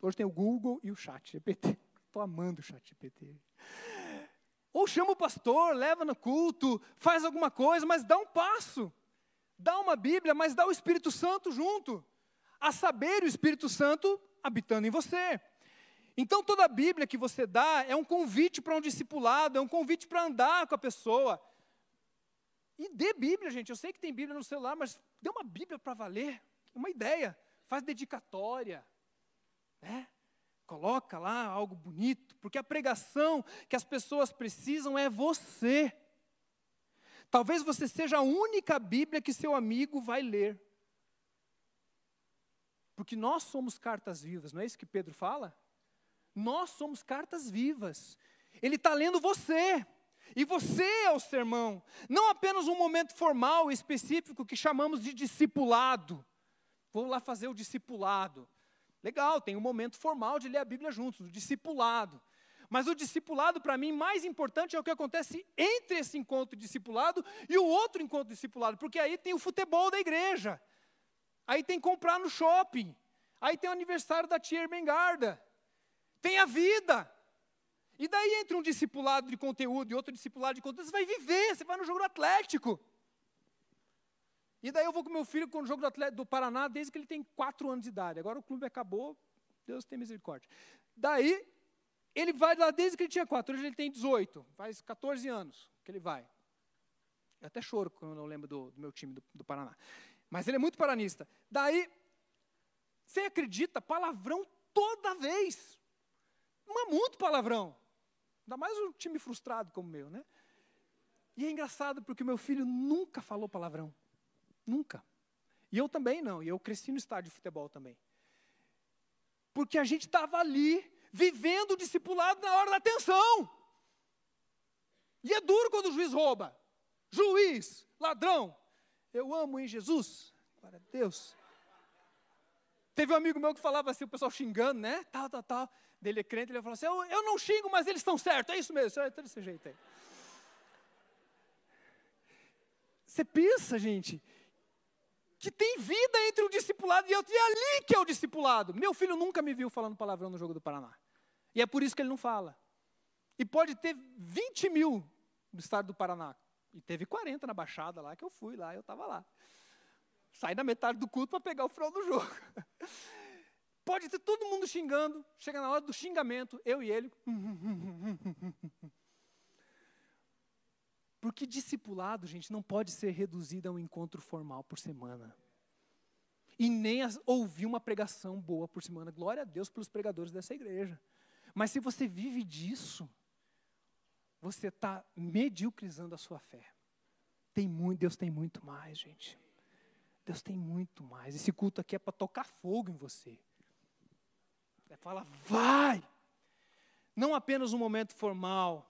Hoje tem o Google e o Chat GPT. Estou amando o Chat GPT. Ou chama o pastor, leva no culto, faz alguma coisa, mas dá um passo. Dá uma Bíblia, mas dá o Espírito Santo junto. A saber, o Espírito Santo habitando em você. Então, toda a Bíblia que você dá é um convite para um discipulado, é um convite para andar com a pessoa. E dê Bíblia, gente. Eu sei que tem Bíblia no celular, mas dê uma Bíblia para valer. Uma ideia. Faz dedicatória. Né? Coloca lá algo bonito, porque a pregação que as pessoas precisam é você. Talvez você seja a única Bíblia que seu amigo vai ler. Porque nós somos cartas vivas, não é isso que Pedro fala? Nós somos cartas vivas. Ele está lendo você. E você é o sermão. Não apenas um momento formal específico que chamamos de discipulado. Vou lá fazer o discipulado. Legal, tem um momento formal de ler a Bíblia juntos, o discipulado. Mas o discipulado, para mim, mais importante é o que acontece entre esse encontro discipulado e o outro encontro discipulado, porque aí tem o futebol da igreja. Aí tem comprar no shopping. Aí tem o aniversário da tia Ermengarda. Tem a vida. E daí entre um discipulado de conteúdo e outro discipulado de conteúdo, você vai viver, você vai no jogo do Atlético. E daí eu vou com meu filho com o jogo do, Atlético, do Paraná desde que ele tem quatro anos de idade. Agora o clube acabou, Deus tem misericórdia. Daí, ele vai lá desde que ele tinha quatro, hoje ele tem 18, faz 14 anos que ele vai. Eu até choro quando eu lembro do, do meu time do, do Paraná. Mas ele é muito paranista. Daí, você acredita, palavrão toda vez. Mas muito palavrão. Ainda mais um time frustrado como o meu, né? E é engraçado porque o meu filho nunca falou palavrão. Nunca. E eu também não. E eu cresci no estádio de futebol também. Porque a gente estava ali, vivendo o discipulado na hora da atenção. E é duro quando o juiz rouba. Juiz, ladrão, eu amo em Jesus. Glória a Deus. Teve um amigo meu que falava assim, o pessoal xingando, né? Tal, tal, tal. Dele é crente, ele falou assim: eu, eu não xingo, mas eles estão certos. É isso mesmo, é desse jeito aí. Você pensa, gente, que tem vida entre o discipulado e outro, e é ali que é o discipulado. Meu filho nunca me viu falando palavrão no jogo do Paraná. E é por isso que ele não fala. E pode ter 20 mil no estado do Paraná. E teve 40 na Baixada lá, que eu fui lá, eu estava lá. Saí da metade do culto para pegar o final do jogo. Pode ter todo mundo xingando, chega na hora do xingamento, eu e ele. Porque discipulado, gente, não pode ser reduzido a um encontro formal por semana. E nem ouvir uma pregação boa por semana. Glória a Deus pelos pregadores dessa igreja. Mas se você vive disso, você está mediocrizando a sua fé. Tem muito, Deus tem muito mais, gente. Deus tem muito mais. Esse culto aqui é para tocar fogo em você. É falar, vai! Não apenas um momento formal.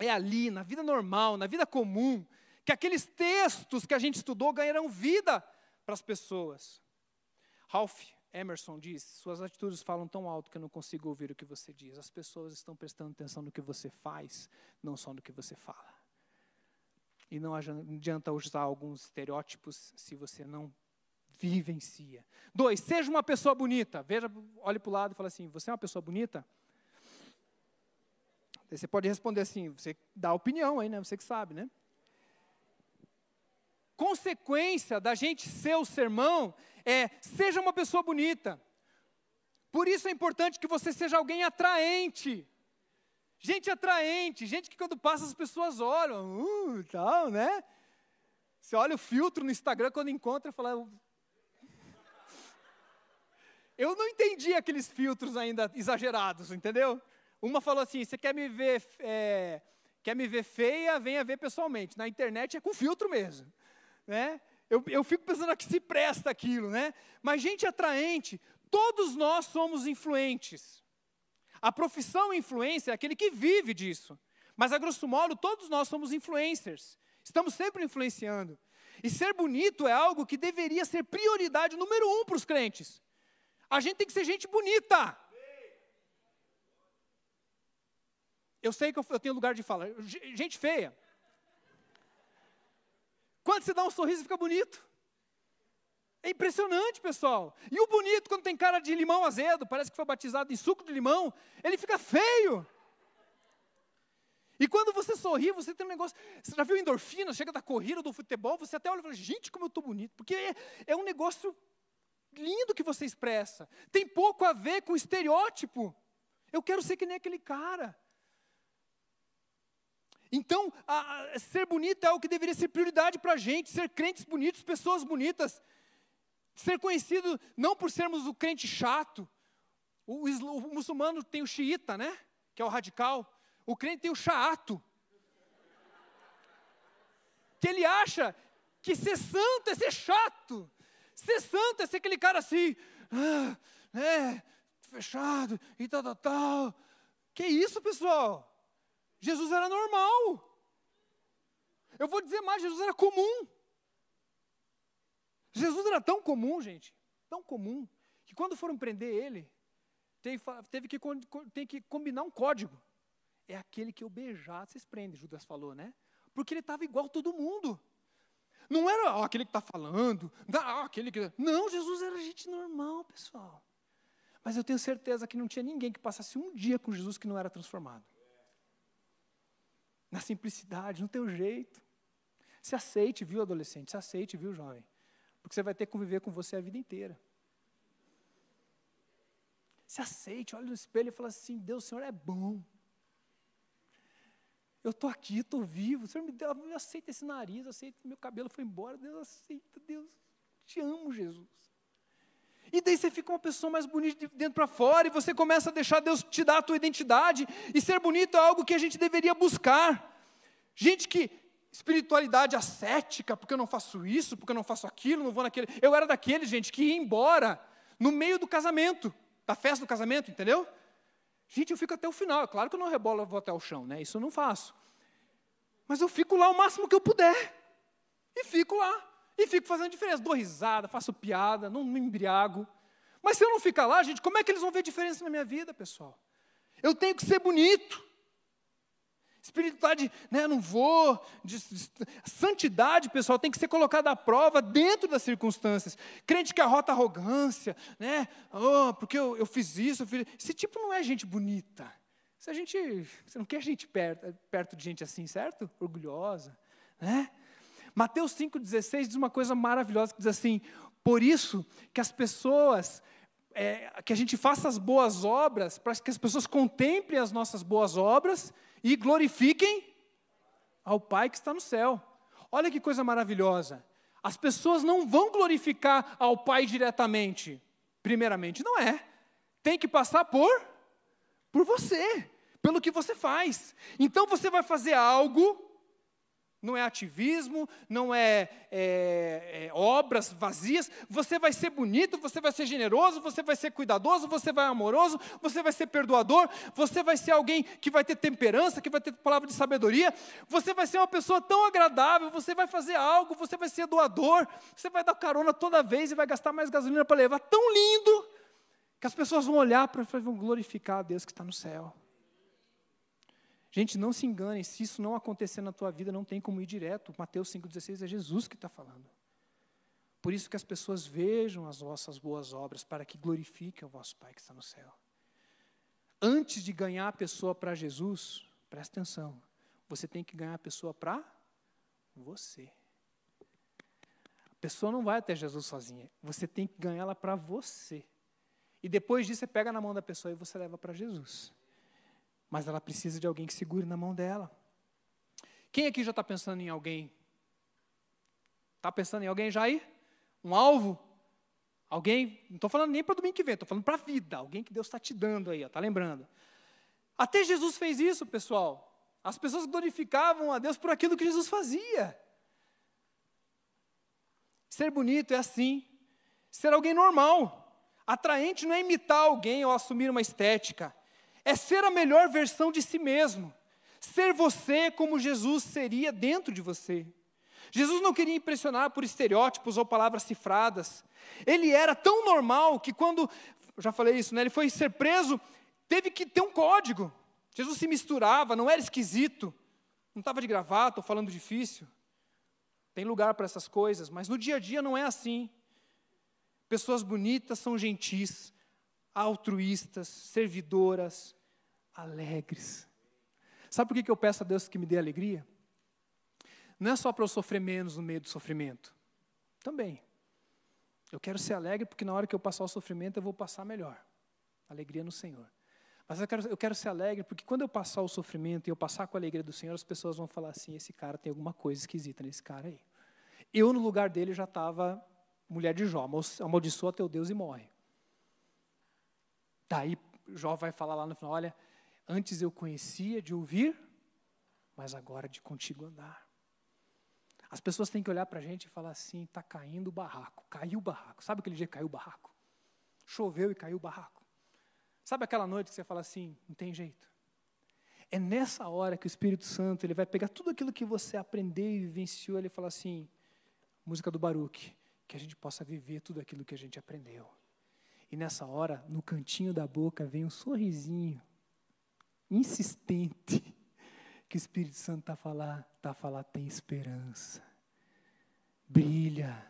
É ali, na vida normal, na vida comum, que aqueles textos que a gente estudou ganharão vida para as pessoas. Ralph Emerson diz: Suas atitudes falam tão alto que eu não consigo ouvir o que você diz. As pessoas estão prestando atenção no que você faz, não só no que você fala. E não adianta usar alguns estereótipos se você não vivencia. Dois, seja uma pessoa bonita. Veja, olhe para o lado e fala assim: Você é uma pessoa bonita? Você pode responder assim, você dá opinião aí, né? Você que sabe, né? Consequência da gente ser o sermão é seja uma pessoa bonita. Por isso é importante que você seja alguém atraente. Gente atraente, gente que quando passa as pessoas olham, uh, tal, né? Você olha o filtro no Instagram quando encontra, fala. Eu não entendi aqueles filtros ainda exagerados, entendeu? Uma falou assim: você quer me ver, é, quer me ver feia, venha ver pessoalmente. Na internet é com filtro mesmo, né? Eu, eu fico pensando que se presta aquilo, né? Mas gente atraente, todos nós somos influentes. A profissão influência é aquele que vive disso. Mas, a grosso modo, todos nós somos influencers. Estamos sempre influenciando. E ser bonito é algo que deveria ser prioridade número um para os crentes. A gente tem que ser gente bonita. Eu sei que eu, tenho lugar de falar. Gente feia. Quando você dá um sorriso, fica bonito. É impressionante, pessoal. E o bonito, quando tem cara de limão azedo, parece que foi batizado em suco de limão, ele fica feio. E quando você sorri, você tem um negócio. Você já viu endorfina? Chega da corrida, do futebol, você até olha e fala: gente, como eu estou bonito. Porque é, é um negócio lindo que você expressa. Tem pouco a ver com estereótipo. Eu quero ser que nem aquele cara. Então, a, a, ser bonito é o que deveria ser prioridade para a gente, ser crentes bonitos, pessoas bonitas. Ser conhecido não por sermos o crente chato. O, o, o muçulmano tem o xiita, né? Que é o radical. O crente tem o chato. Que ele acha que ser santo é ser chato. Ser santo é ser aquele cara assim, ah, é, fechado e tal, tal, tal. Que isso, pessoal? Jesus era normal. Eu vou dizer mais, Jesus era comum. Jesus era tão comum, gente, tão comum, que quando foram prender ele, teve que, tem que combinar um código. É aquele que eu beijar, vocês prendem, Judas falou, né? Porque ele estava igual todo mundo. Não era ó, aquele que está falando, não, aquele que. Não, Jesus era gente normal, pessoal. Mas eu tenho certeza que não tinha ninguém que passasse um dia com Jesus que não era transformado. Na simplicidade, no teu jeito. Se aceite, viu, adolescente? Se aceite, viu, jovem? Porque você vai ter que conviver com você a vida inteira. Se aceite, olha no espelho e fala assim: Deus, o Senhor é bom. Eu estou aqui, estou vivo. O Senhor me deu, eu aceito esse nariz, eu aceito meu cabelo foi embora. Deus aceita, Deus, te amo, Jesus. E daí você fica uma pessoa mais bonita de dentro para fora e você começa a deixar Deus te dar a tua identidade. E ser bonito é algo que a gente deveria buscar. Gente que espiritualidade ascética, porque eu não faço isso, porque eu não faço aquilo, não vou naquele. Eu era daquele, gente, que ia embora no meio do casamento, da festa do casamento, entendeu? Gente, eu fico até o final. É claro que eu não rebolo, eu vou até o chão, né? Isso eu não faço. Mas eu fico lá o máximo que eu puder. E fico lá. E fico fazendo diferença. Dou risada, faço piada, não me embriago. Mas se eu não ficar lá, gente, como é que eles vão ver diferença na minha vida, pessoal? Eu tenho que ser bonito. Espiritualidade, né, não vou. De, de, santidade, pessoal, tem que ser colocada à prova dentro das circunstâncias. Crente que arrota arrogância, né? Oh, porque eu, eu fiz isso, eu fiz... Esse tipo não é gente bonita. Se a gente, você não quer gente perto, perto de gente assim, certo? Orgulhosa, né? Mateus 5,16 diz uma coisa maravilhosa, que diz assim, por isso que as pessoas, é, que a gente faça as boas obras, para que as pessoas contemplem as nossas boas obras, e glorifiquem ao Pai que está no céu. Olha que coisa maravilhosa. As pessoas não vão glorificar ao Pai diretamente. Primeiramente, não é. Tem que passar por por você, pelo que você faz. Então você vai fazer algo não é ativismo, não é, é, é, obras vazias. Você vai ser bonito, você vai ser generoso, você vai ser cuidadoso, você vai amoroso, você vai ser perdoador, você vai ser alguém que vai ter temperança, que vai ter palavra de sabedoria. Você vai ser uma pessoa tão agradável, você vai fazer algo, você vai ser doador, você vai dar carona toda vez e vai gastar mais gasolina para levar. Tão lindo que as pessoas vão olhar para e vão glorificar a Deus que está no céu. Gente, não se enganem, se isso não acontecer na tua vida, não tem como ir direto. Mateus 5,16 é Jesus que está falando. Por isso que as pessoas vejam as vossas boas obras, para que glorifiquem o vosso Pai que está no céu. Antes de ganhar a pessoa para Jesus, presta atenção, você tem que ganhar a pessoa para você. A pessoa não vai até Jesus sozinha, você tem que ganhá-la para você. E depois disso, você pega na mão da pessoa e você leva para Jesus mas ela precisa de alguém que segure na mão dela. Quem aqui já está pensando em alguém? Está pensando em alguém já aí? Um alvo? Alguém? Não estou falando nem para domingo que vem, estou falando para a vida. Alguém que Deus está te dando aí, está lembrando? Até Jesus fez isso, pessoal. As pessoas glorificavam a Deus por aquilo que Jesus fazia. Ser bonito é assim. Ser alguém normal. Atraente não é imitar alguém ou assumir uma estética é ser a melhor versão de si mesmo, ser você como Jesus seria dentro de você. Jesus não queria impressionar por estereótipos ou palavras cifradas. Ele era tão normal que quando, já falei isso, né, ele foi ser preso, teve que ter um código. Jesus se misturava, não era esquisito, não estava de gravata ou falando difícil. Tem lugar para essas coisas, mas no dia a dia não é assim. Pessoas bonitas são gentis, altruístas, servidoras, alegres. Sabe por que eu peço a Deus que me dê alegria? Não é só para eu sofrer menos no meio do sofrimento. Também. Eu quero ser alegre porque na hora que eu passar o sofrimento eu vou passar melhor. Alegria no Senhor. Mas eu quero, eu quero ser alegre porque quando eu passar o sofrimento e eu passar com a alegria do Senhor, as pessoas vão falar assim: esse cara tem alguma coisa esquisita nesse cara aí. Eu, no lugar dele, já estava mulher de Jó, amaldiçoa teu Deus e morre. Daí Jó vai falar lá no final: olha, antes eu conhecia de ouvir, mas agora de contigo andar. As pessoas têm que olhar para a gente e falar assim: está caindo o barraco, caiu o barraco. Sabe aquele dia que caiu o barraco? Choveu e caiu o barraco. Sabe aquela noite que você fala assim: não tem jeito. É nessa hora que o Espírito Santo ele vai pegar tudo aquilo que você aprendeu e vivenciou, ele fala assim: música do Baruch, que a gente possa viver tudo aquilo que a gente aprendeu. E nessa hora, no cantinho da boca, vem um sorrisinho insistente que o Espírito Santo está a falar, está a falar, tem esperança. Brilha.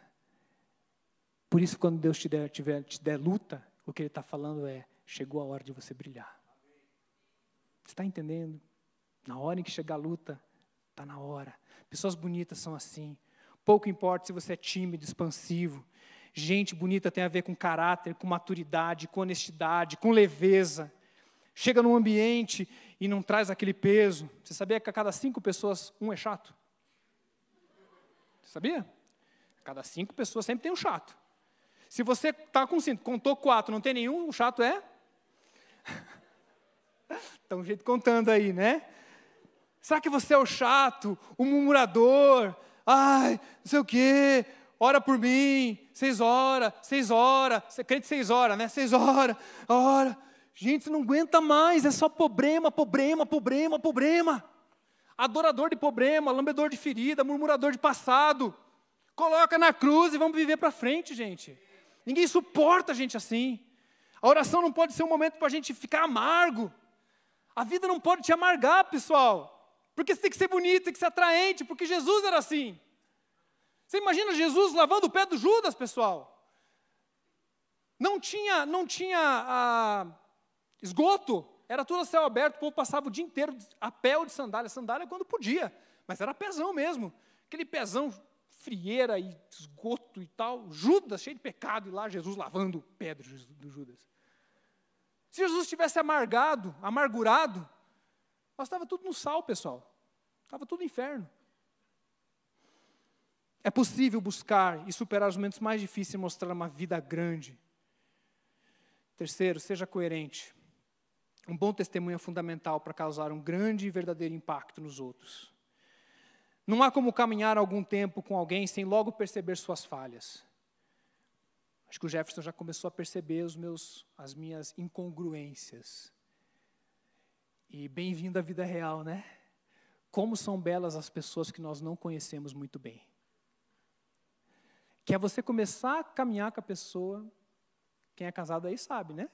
Por isso, quando Deus te der, tiver, te der luta, o que Ele está falando é: chegou a hora de você brilhar. Você está entendendo? Na hora em que chegar a luta, está na hora. Pessoas bonitas são assim. Pouco importa se você é tímido, expansivo, Gente bonita tem a ver com caráter, com maturidade, com honestidade, com leveza. Chega num ambiente e não traz aquele peso. Você sabia que a cada cinco pessoas, um é chato? Você sabia? A cada cinco pessoas sempre tem um chato. Se você está com cinco, contou quatro, não tem nenhum, o chato é? Está um jeito contando aí, né? Será que você é o chato, o murmurador? Ai, não sei o quê, ora por mim, seis horas, seis horas, crente seis horas, né? Seis horas, ora. Gente, você não aguenta mais, é só problema, problema, problema, problema. Adorador de problema, lambedor de ferida, murmurador de passado. Coloca na cruz e vamos viver para frente, gente. Ninguém suporta a gente assim. A oração não pode ser um momento para a gente ficar amargo. A vida não pode te amargar, pessoal. Porque você tem que ser bonito, tem que ser atraente, porque Jesus era assim. Você imagina Jesus lavando o pé do Judas, pessoal? Não tinha, não tinha ah, esgoto, era tudo a céu aberto, o povo passava o dia inteiro a pé ou de sandália. Sandália quando podia, mas era pezão mesmo. Aquele pezão frieira e esgoto e tal. Judas, cheio de pecado, e lá Jesus lavando o pé do Judas. Se Jesus tivesse amargado, amargurado, nós estava tudo no sal, pessoal. Estava tudo no inferno. É possível buscar e superar os momentos mais difíceis e mostrar uma vida grande. Terceiro, seja coerente. Um bom testemunho é fundamental para causar um grande e verdadeiro impacto nos outros. Não há como caminhar algum tempo com alguém sem logo perceber suas falhas. Acho que o Jefferson já começou a perceber os meus, as minhas incongruências. E bem-vindo à vida real, né? Como são belas as pessoas que nós não conhecemos muito bem. Que é você começar a caminhar com a pessoa, quem é casado aí sabe, né?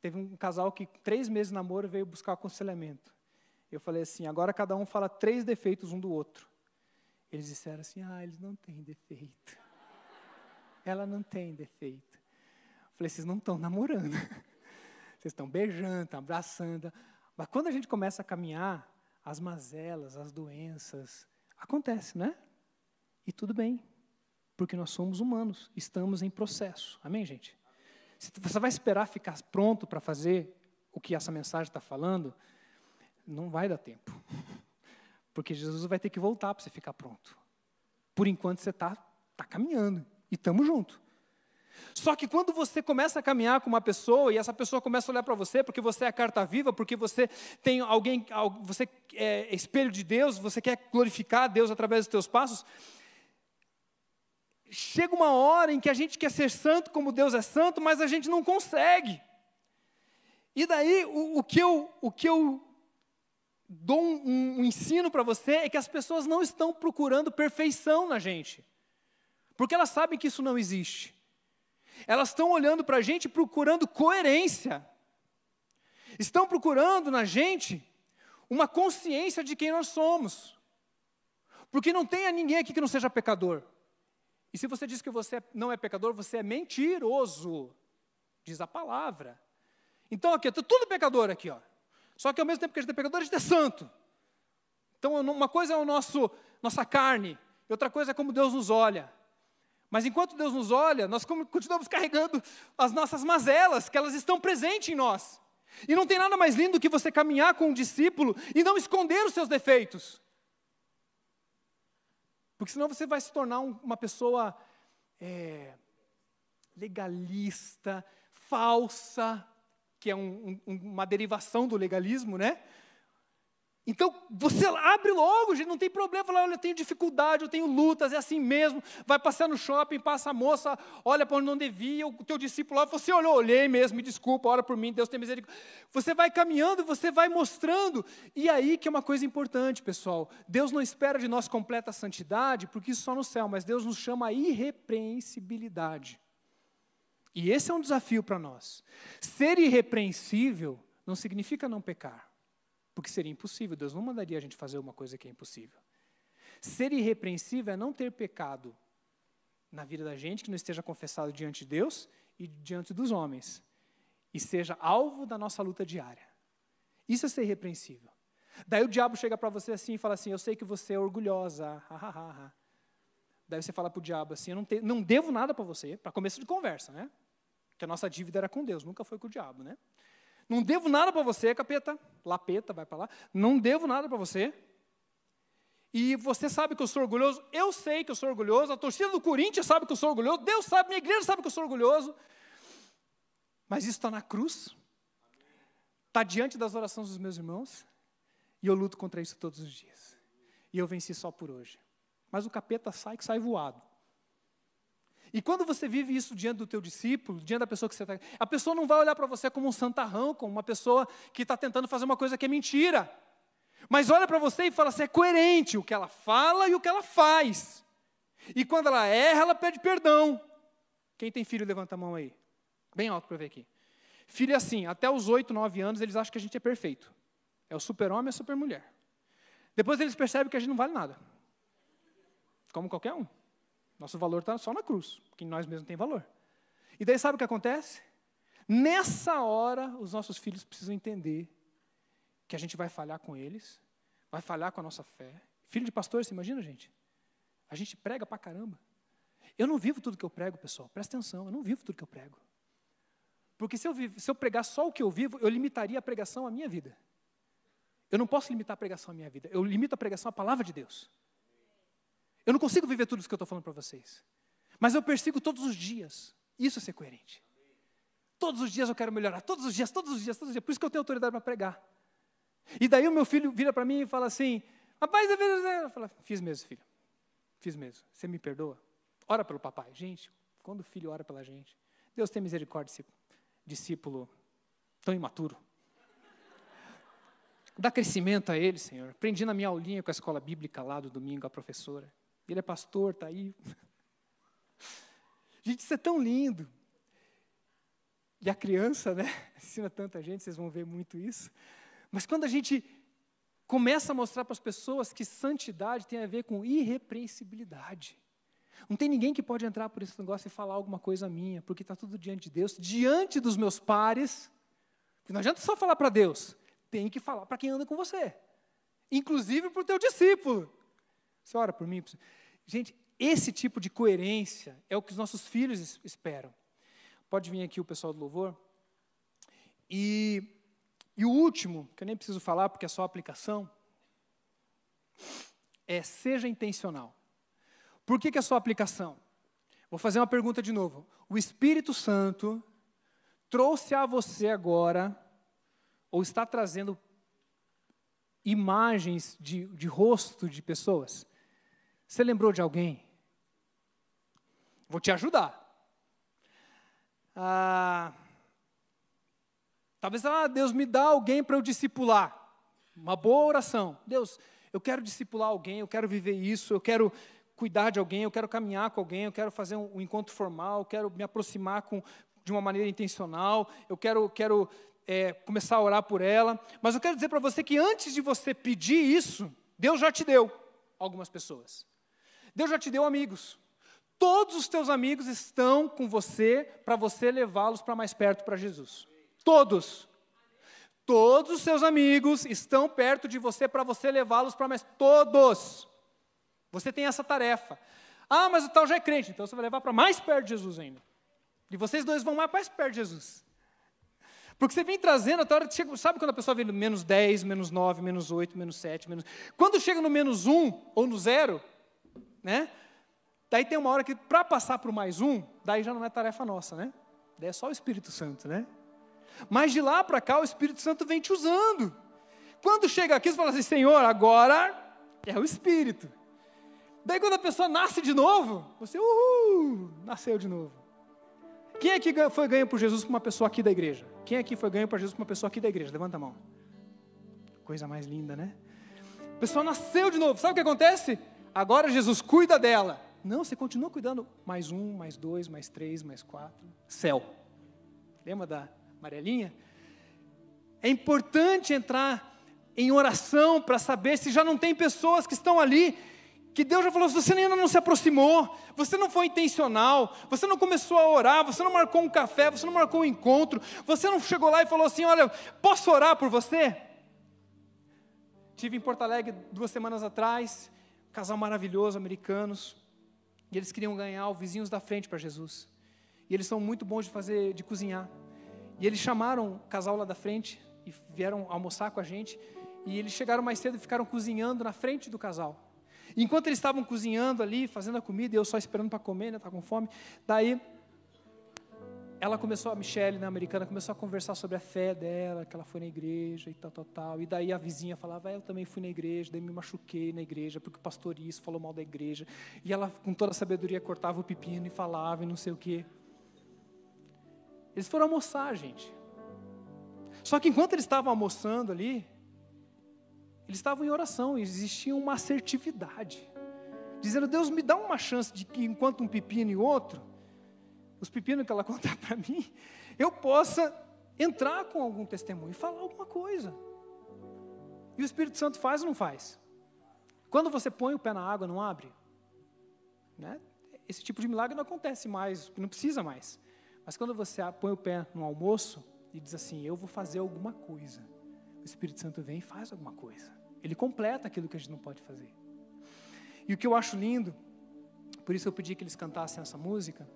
Teve um casal que, três meses de namoro, veio buscar aconselhamento. Eu falei assim: agora cada um fala três defeitos um do outro. Eles disseram assim: ah, eles não têm defeito. Ela não tem defeito. Eu falei: vocês não estão namorando. Vocês estão beijando, estão abraçando. Mas quando a gente começa a caminhar, as mazelas, as doenças, acontece, né? E tudo bem, porque nós somos humanos, estamos em processo. Amém, gente? Você vai esperar ficar pronto para fazer o que essa mensagem está falando, não vai dar tempo. Porque Jesus vai ter que voltar para você ficar pronto. Por enquanto você está tá caminhando e estamos juntos. Só que quando você começa a caminhar com uma pessoa e essa pessoa começa a olhar para você porque você é a carta viva, porque você tem alguém, você é espelho de Deus, você quer glorificar Deus através dos teus passos, chega uma hora em que a gente quer ser santo como Deus é santo, mas a gente não consegue. E daí o, o que eu, o que eu dou um, um ensino para você é que as pessoas não estão procurando perfeição na gente, porque elas sabem que isso não existe. Elas estão olhando para a gente procurando coerência, estão procurando na gente uma consciência de quem nós somos, porque não tem ninguém aqui que não seja pecador. E se você diz que você não é pecador, você é mentiroso, diz a palavra. Então aqui, tudo pecador aqui, ó. Só que ao mesmo tempo que a gente é pecador, a gente é santo. Então, uma coisa é o nosso nossa carne, outra coisa é como Deus nos olha. Mas enquanto Deus nos olha, nós continuamos carregando as nossas mazelas, que elas estão presentes em nós. E não tem nada mais lindo que você caminhar com um discípulo e não esconder os seus defeitos. Porque senão você vai se tornar um, uma pessoa é, legalista, falsa, que é um, um, uma derivação do legalismo, né? Então, você abre logo, gente, não tem problema, fala, olha, eu tenho dificuldade, eu tenho lutas, é assim mesmo. Vai passear no shopping, passa a moça, olha para onde não devia, o teu discípulo lá, você olhou, olhei mesmo, me desculpa, ora por mim, Deus tem misericórdia. Você vai caminhando, você vai mostrando. E aí que é uma coisa importante, pessoal. Deus não espera de nós completa santidade, porque isso só no céu, mas Deus nos chama a irrepreensibilidade. E esse é um desafio para nós. Ser irrepreensível não significa não pecar, porque seria impossível. Deus não mandaria a gente fazer uma coisa que é impossível. Ser irrepreensível é não ter pecado na vida da gente, que não esteja confessado diante de Deus e diante dos homens, e seja alvo da nossa luta diária. Isso é ser irrepreensível. Daí o diabo chega para você assim e fala assim: Eu sei que você é orgulhosa. Ha, Daí você fala para o diabo assim: eu não, te, não devo nada para você, para começo de conversa, né? Que a nossa dívida era com Deus, nunca foi com o diabo, né? Não devo nada para você, capeta, lapeta, vai para lá. Não devo nada para você. E você sabe que eu sou orgulhoso, eu sei que eu sou orgulhoso, a torcida do Corinthians sabe que eu sou orgulhoso, Deus sabe, minha igreja sabe que eu sou orgulhoso. Mas isso está na cruz, está diante das orações dos meus irmãos, e eu luto contra isso todos os dias. E eu venci só por hoje mas o capeta sai que sai voado. E quando você vive isso diante do teu discípulo, diante da pessoa que você está... A pessoa não vai olhar para você como um santarrão, como uma pessoa que está tentando fazer uma coisa que é mentira. Mas olha para você e fala assim, é coerente o que ela fala e o que ela faz. E quando ela erra, ela pede perdão. Quem tem filho, levanta a mão aí. Bem alto para ver aqui. Filho é assim, até os 8, 9 anos, eles acham que a gente é perfeito. É o super-homem e a super-mulher. Depois eles percebem que a gente não vale nada como qualquer um. Nosso valor está só na cruz, porque nós mesmos tem valor. E daí sabe o que acontece? Nessa hora, os nossos filhos precisam entender que a gente vai falhar com eles, vai falhar com a nossa fé. Filho de pastor, você imagina, gente? A gente prega pra caramba. Eu não vivo tudo que eu prego, pessoal, presta atenção, eu não vivo tudo que eu prego. Porque se eu, se eu pregar só o que eu vivo, eu limitaria a pregação à minha vida. Eu não posso limitar a pregação à minha vida, eu limito a pregação à palavra de Deus. Eu não consigo viver tudo isso que eu estou falando para vocês. Mas eu persigo todos os dias. Isso é ser coerente. Todos os dias eu quero melhorar. Todos os dias, todos os dias, todos os dias. Por isso que eu tenho autoridade para pregar. E daí o meu filho vira para mim e fala assim: Rapaz, eu falo, fiz mesmo, filho. Fiz mesmo. Você me perdoa? Ora pelo papai. Gente, quando o filho ora pela gente, Deus tem misericórdia, discípulo tão imaturo. Dá crescimento a ele, Senhor. Aprendi na minha aulinha com a escola bíblica lá do domingo, a professora. Ele é pastor, está aí. Gente, isso é tão lindo. E a criança, né? Ensina tanta gente, vocês vão ver muito isso. Mas quando a gente começa a mostrar para as pessoas que santidade tem a ver com irrepreensibilidade. Não tem ninguém que pode entrar por esse negócio e falar alguma coisa minha, porque está tudo diante de Deus, diante dos meus pares. Não adianta só falar para Deus, tem que falar para quem anda com você, inclusive para o teu discípulo. Você ora por mim? Gente, esse tipo de coerência é o que os nossos filhos esperam. Pode vir aqui o pessoal do louvor. E, e o último, que eu nem preciso falar porque é só aplicação, é seja intencional. Por que, que é só aplicação? Vou fazer uma pergunta de novo. O Espírito Santo trouxe a você agora, ou está trazendo imagens de, de rosto de pessoas? Você lembrou de alguém? Vou te ajudar. Ah, talvez, ah, Deus me dá alguém para eu discipular. Uma boa oração. Deus, eu quero discipular alguém, eu quero viver isso, eu quero cuidar de alguém, eu quero caminhar com alguém, eu quero fazer um, um encontro formal, eu quero me aproximar com, de uma maneira intencional, eu quero, quero é, começar a orar por ela. Mas eu quero dizer para você que antes de você pedir isso, Deus já te deu algumas pessoas. Deus já te deu amigos. Todos os teus amigos estão com você para você levá-los para mais perto para Jesus. Todos. Todos os seus amigos estão perto de você para você levá-los para mais. Todos. Você tem essa tarefa. Ah, mas o tal já é crente, então você vai levar para mais perto de Jesus ainda. E vocês dois vão mais perto de Jesus. Porque você vem trazendo, até hora que chega, sabe quando a pessoa vem no menos 10, menos 9, menos 8, menos 7, menos. Quando chega no menos 1 ou no zero, né? Daí tem uma hora que, para passar para o mais um, daí já não é tarefa nossa, né? Daí é só o Espírito Santo, né? Mas de lá para cá, o Espírito Santo vem te usando. Quando chega aqui, você fala assim, Senhor, agora é o Espírito. Daí quando a pessoa nasce de novo, você, uhul, nasceu de novo. Quem aqui foi ganho por Jesus por uma pessoa aqui da igreja? Quem aqui foi ganho por Jesus por uma pessoa aqui da igreja? Levanta a mão. Coisa mais linda, né? A pessoa nasceu de novo. Sabe o que acontece? Agora Jesus cuida dela. Não, você continua cuidando. Mais um, mais dois, mais três, mais quatro. Céu. Lembra da amarelinha? É importante entrar em oração para saber se já não tem pessoas que estão ali que Deus já falou, você ainda não se aproximou, você não foi intencional, você não começou a orar, você não marcou um café, você não marcou um encontro, você não chegou lá e falou assim: Olha, posso orar por você? Tive em Porto Alegre duas semanas atrás, casal maravilhoso, americanos, e eles queriam ganhar os vizinhos da frente para Jesus. E eles são muito bons de fazer, de cozinhar. E eles chamaram o casal lá da frente e vieram almoçar com a gente. E eles chegaram mais cedo e ficaram cozinhando na frente do casal. Enquanto eles estavam cozinhando ali, fazendo a comida, e eu só esperando para comer, né, tá com fome. Daí ela começou, a Michelle, né, americana, começou a conversar sobre a fé dela, que ela foi na igreja e tal, tal, tal. E daí a vizinha falava, ah, eu também fui na igreja, daí me machuquei na igreja, porque o pastor isso falou mal da igreja. E ela, com toda a sabedoria, cortava o pepino e falava e não sei o quê. Eles foram almoçar, gente. Só que enquanto eles estavam almoçando ali, eles estavam em oração e existia uma assertividade, dizendo: Deus, me dá uma chance de que, enquanto um pepino e outro, os pepinos que ela contar para mim, eu possa entrar com algum testemunho falar alguma coisa. E o Espírito Santo faz ou não faz? Quando você põe o pé na água, não abre? Né? Esse tipo de milagre não acontece mais, não precisa mais. Mas quando você põe o pé no almoço e diz assim: Eu vou fazer alguma coisa, o Espírito Santo vem e faz alguma coisa. Ele completa aquilo que a gente não pode fazer. E o que eu acho lindo, por isso eu pedi que eles cantassem essa música,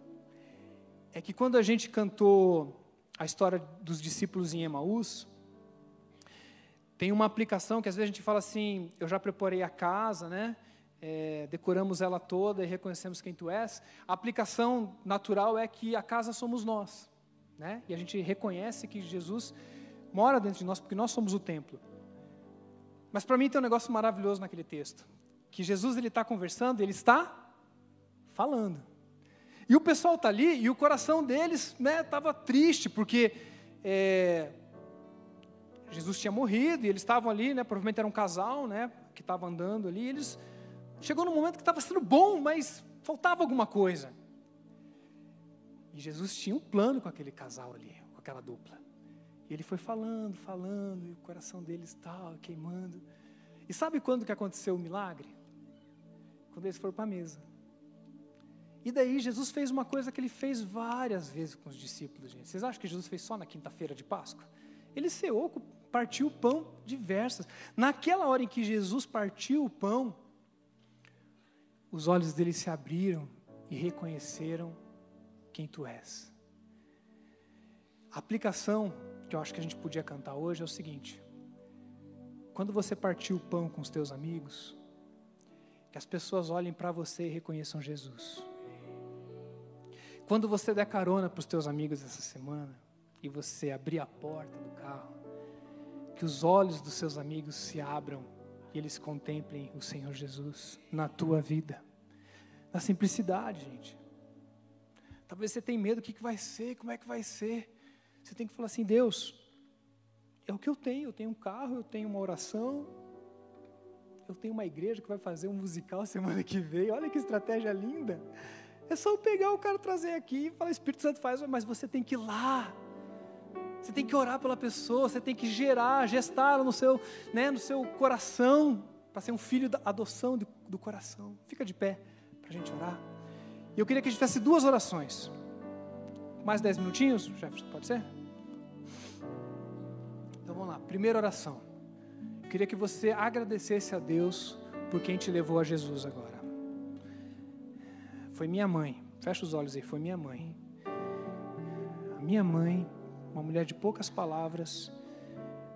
é que quando a gente cantou a história dos discípulos em Emaús, tem uma aplicação que às vezes a gente fala assim: eu já preparei a casa, né? É, decoramos ela toda e reconhecemos quem tu és. A aplicação natural é que a casa somos nós, né? E a gente reconhece que Jesus mora dentro de nós porque nós somos o templo. Mas para mim tem um negócio maravilhoso naquele texto, que Jesus ele está conversando, ele está falando. E o pessoal está ali e o coração deles estava né, triste, porque é, Jesus tinha morrido e eles estavam ali, né, provavelmente era um casal né, que estava andando ali. eles chegou num momento que estava sendo bom, mas faltava alguma coisa. E Jesus tinha um plano com aquele casal ali, com aquela dupla. E ele foi falando, falando, e o coração deles estava queimando. E sabe quando que aconteceu o milagre? Quando eles foram para a mesa. E daí Jesus fez uma coisa que ele fez várias vezes com os discípulos, gente. Vocês acham que Jesus fez só na quinta-feira de Páscoa? Ele ceou, partiu o pão diversas. Naquela hora em que Jesus partiu o pão, os olhos dele se abriram e reconheceram quem tu és. A aplicação que eu acho que a gente podia cantar hoje é o seguinte: quando você partir o pão com os teus amigos, que as pessoas olhem para você e reconheçam Jesus. Quando você der carona para os teus amigos essa semana e você abrir a porta do carro, que os olhos dos seus amigos se abram e eles contemplem o Senhor Jesus na tua vida. Na simplicidade, gente. Talvez você tenha medo, o que, que vai ser, como é que vai ser. Você tem que falar assim, Deus, é o que eu tenho, eu tenho um carro, eu tenho uma oração, eu tenho uma igreja que vai fazer um musical semana que vem, olha que estratégia linda. É só eu pegar o cara, trazer aqui e falar, Espírito Santo faz, mas você tem que ir lá. Você tem que orar pela pessoa, você tem que gerar, gestar no seu, né, no seu coração, para ser um filho da adoção do, do coração. Fica de pé para a gente orar. E eu queria que a gente fizesse duas orações. Mais dez minutinhos, Jefferson, pode ser? Então vamos lá. Primeira oração. Eu queria que você agradecesse a Deus por quem te levou a Jesus agora. Foi minha mãe. Fecha os olhos aí, foi minha mãe. A minha mãe, uma mulher de poucas palavras,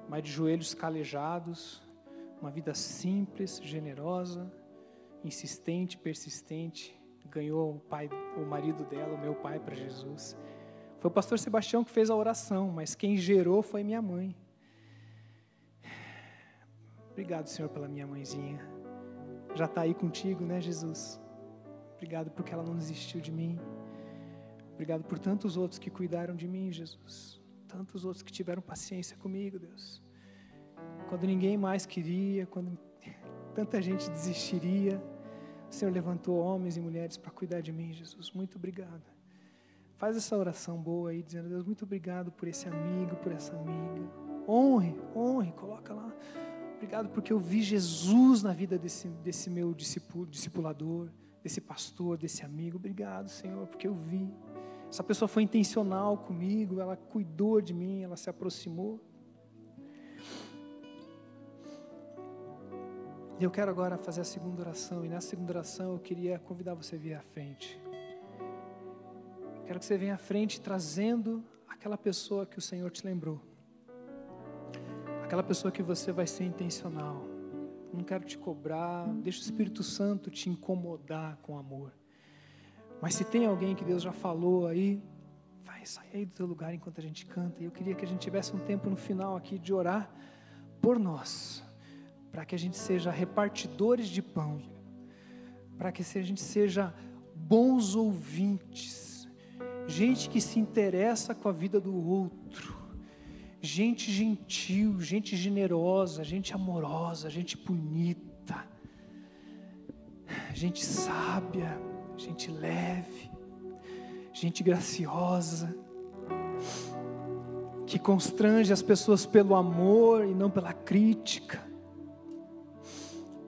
mas de joelhos calejados, uma vida simples, generosa, insistente, persistente, ganhou o pai, o marido dela, o meu pai para Jesus. Foi o pastor Sebastião que fez a oração, mas quem gerou foi minha mãe. Obrigado, Senhor, pela minha mãezinha. Já está aí contigo, né, Jesus? Obrigado porque ela não desistiu de mim. Obrigado por tantos outros que cuidaram de mim, Jesus. Tantos outros que tiveram paciência comigo, Deus. Quando ninguém mais queria, quando tanta gente desistiria, o Senhor levantou homens e mulheres para cuidar de mim, Jesus. Muito obrigado. Faz essa oração boa aí, dizendo: Deus, muito obrigado por esse amigo, por essa amiga. Honre, honre, coloca lá. Obrigado porque eu vi Jesus na vida desse, desse meu discipulador desse pastor, desse amigo. Obrigado, Senhor, porque eu vi. Essa pessoa foi intencional comigo, ela cuidou de mim, ela se aproximou. E eu quero agora fazer a segunda oração, e nessa segunda oração eu queria convidar você a vir à frente. Quero que você venha à frente trazendo aquela pessoa que o Senhor te lembrou. Aquela pessoa que você vai ser intencional não quero te cobrar, deixa o Espírito Santo te incomodar com amor. Mas se tem alguém que Deus já falou aí, vai sair aí do teu lugar enquanto a gente canta. E eu queria que a gente tivesse um tempo no final aqui de orar por nós, para que a gente seja repartidores de pão, para que a gente seja bons ouvintes, gente que se interessa com a vida do outro gente gentil, gente generosa, gente amorosa, gente bonita, gente sábia, gente leve, gente graciosa, que constrange as pessoas pelo amor e não pela crítica.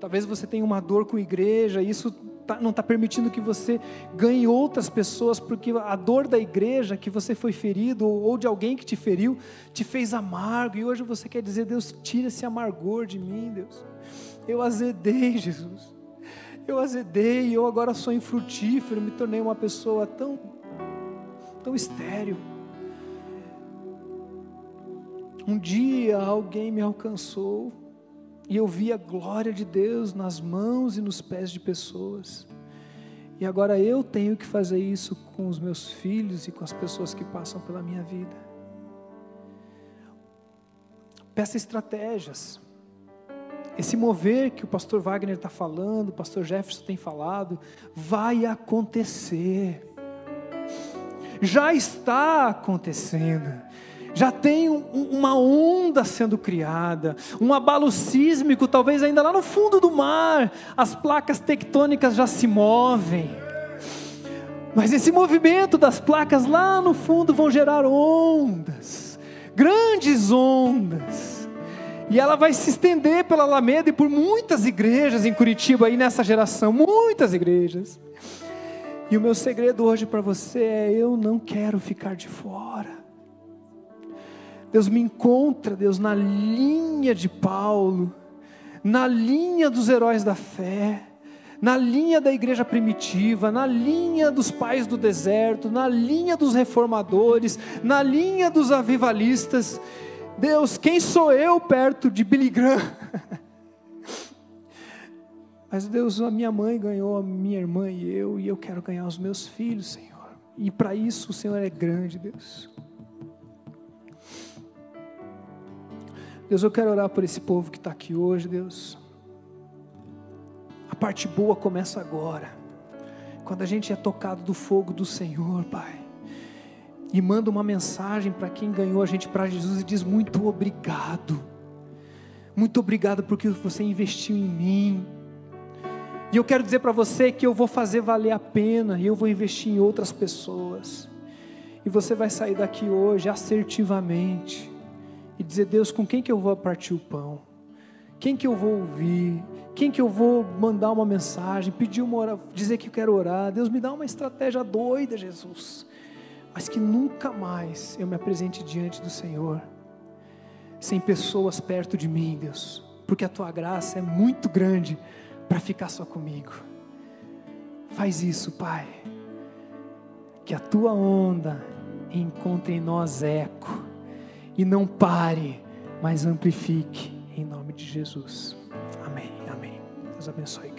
Talvez você tenha uma dor com a igreja, isso tá, não está permitindo que você ganhe outras pessoas, porque a dor da igreja, que você foi ferido, ou, ou de alguém que te feriu, te fez amargo, e hoje você quer dizer, Deus, tira esse amargor de mim, Deus. Eu azedei, Jesus. Eu azedei, eu agora sou infrutífero, me tornei uma pessoa tão, tão estéril. Um dia alguém me alcançou, e eu vi a glória de Deus nas mãos e nos pés de pessoas. E agora eu tenho que fazer isso com os meus filhos e com as pessoas que passam pela minha vida. Peça estratégias. esse mover que o pastor Wagner está falando, o pastor Jefferson tem falado, vai acontecer. Já está acontecendo. Já tem um, uma onda sendo criada, um abalo sísmico, talvez ainda lá no fundo do mar, as placas tectônicas já se movem. Mas esse movimento das placas lá no fundo vão gerar ondas, grandes ondas e ela vai se estender pela Alameda e por muitas igrejas em Curitiba aí nessa geração, muitas igrejas. E o meu segredo hoje para você é: eu não quero ficar de fora. Deus me encontra, Deus, na linha de Paulo, na linha dos heróis da fé, na linha da igreja primitiva, na linha dos pais do deserto, na linha dos reformadores, na linha dos avivalistas. Deus, quem sou eu perto de Billy Graham? Mas Deus, a minha mãe ganhou, a minha irmã e eu, e eu quero ganhar os meus filhos, Senhor. E para isso o Senhor é grande, Deus. Deus, eu quero orar por esse povo que está aqui hoje, Deus. A parte boa começa agora, quando a gente é tocado do fogo do Senhor, Pai e manda uma mensagem para quem ganhou a gente para Jesus e diz: Muito obrigado, muito obrigado porque você investiu em mim. E eu quero dizer para você que eu vou fazer valer a pena e eu vou investir em outras pessoas. E você vai sair daqui hoje assertivamente e dizer: Deus, com quem que eu vou partir o pão? Quem que eu vou ouvir? Quem que eu vou mandar uma mensagem, pedir uma hora, dizer que eu quero orar? Deus me dá uma estratégia doida, Jesus mas que nunca mais eu me apresente diante do Senhor sem pessoas perto de mim, Deus, porque a tua graça é muito grande para ficar só comigo. Faz isso, Pai, que a tua onda encontre em nós eco e não pare, mas amplifique em nome de Jesus. Amém. Amém. Deus abençoe.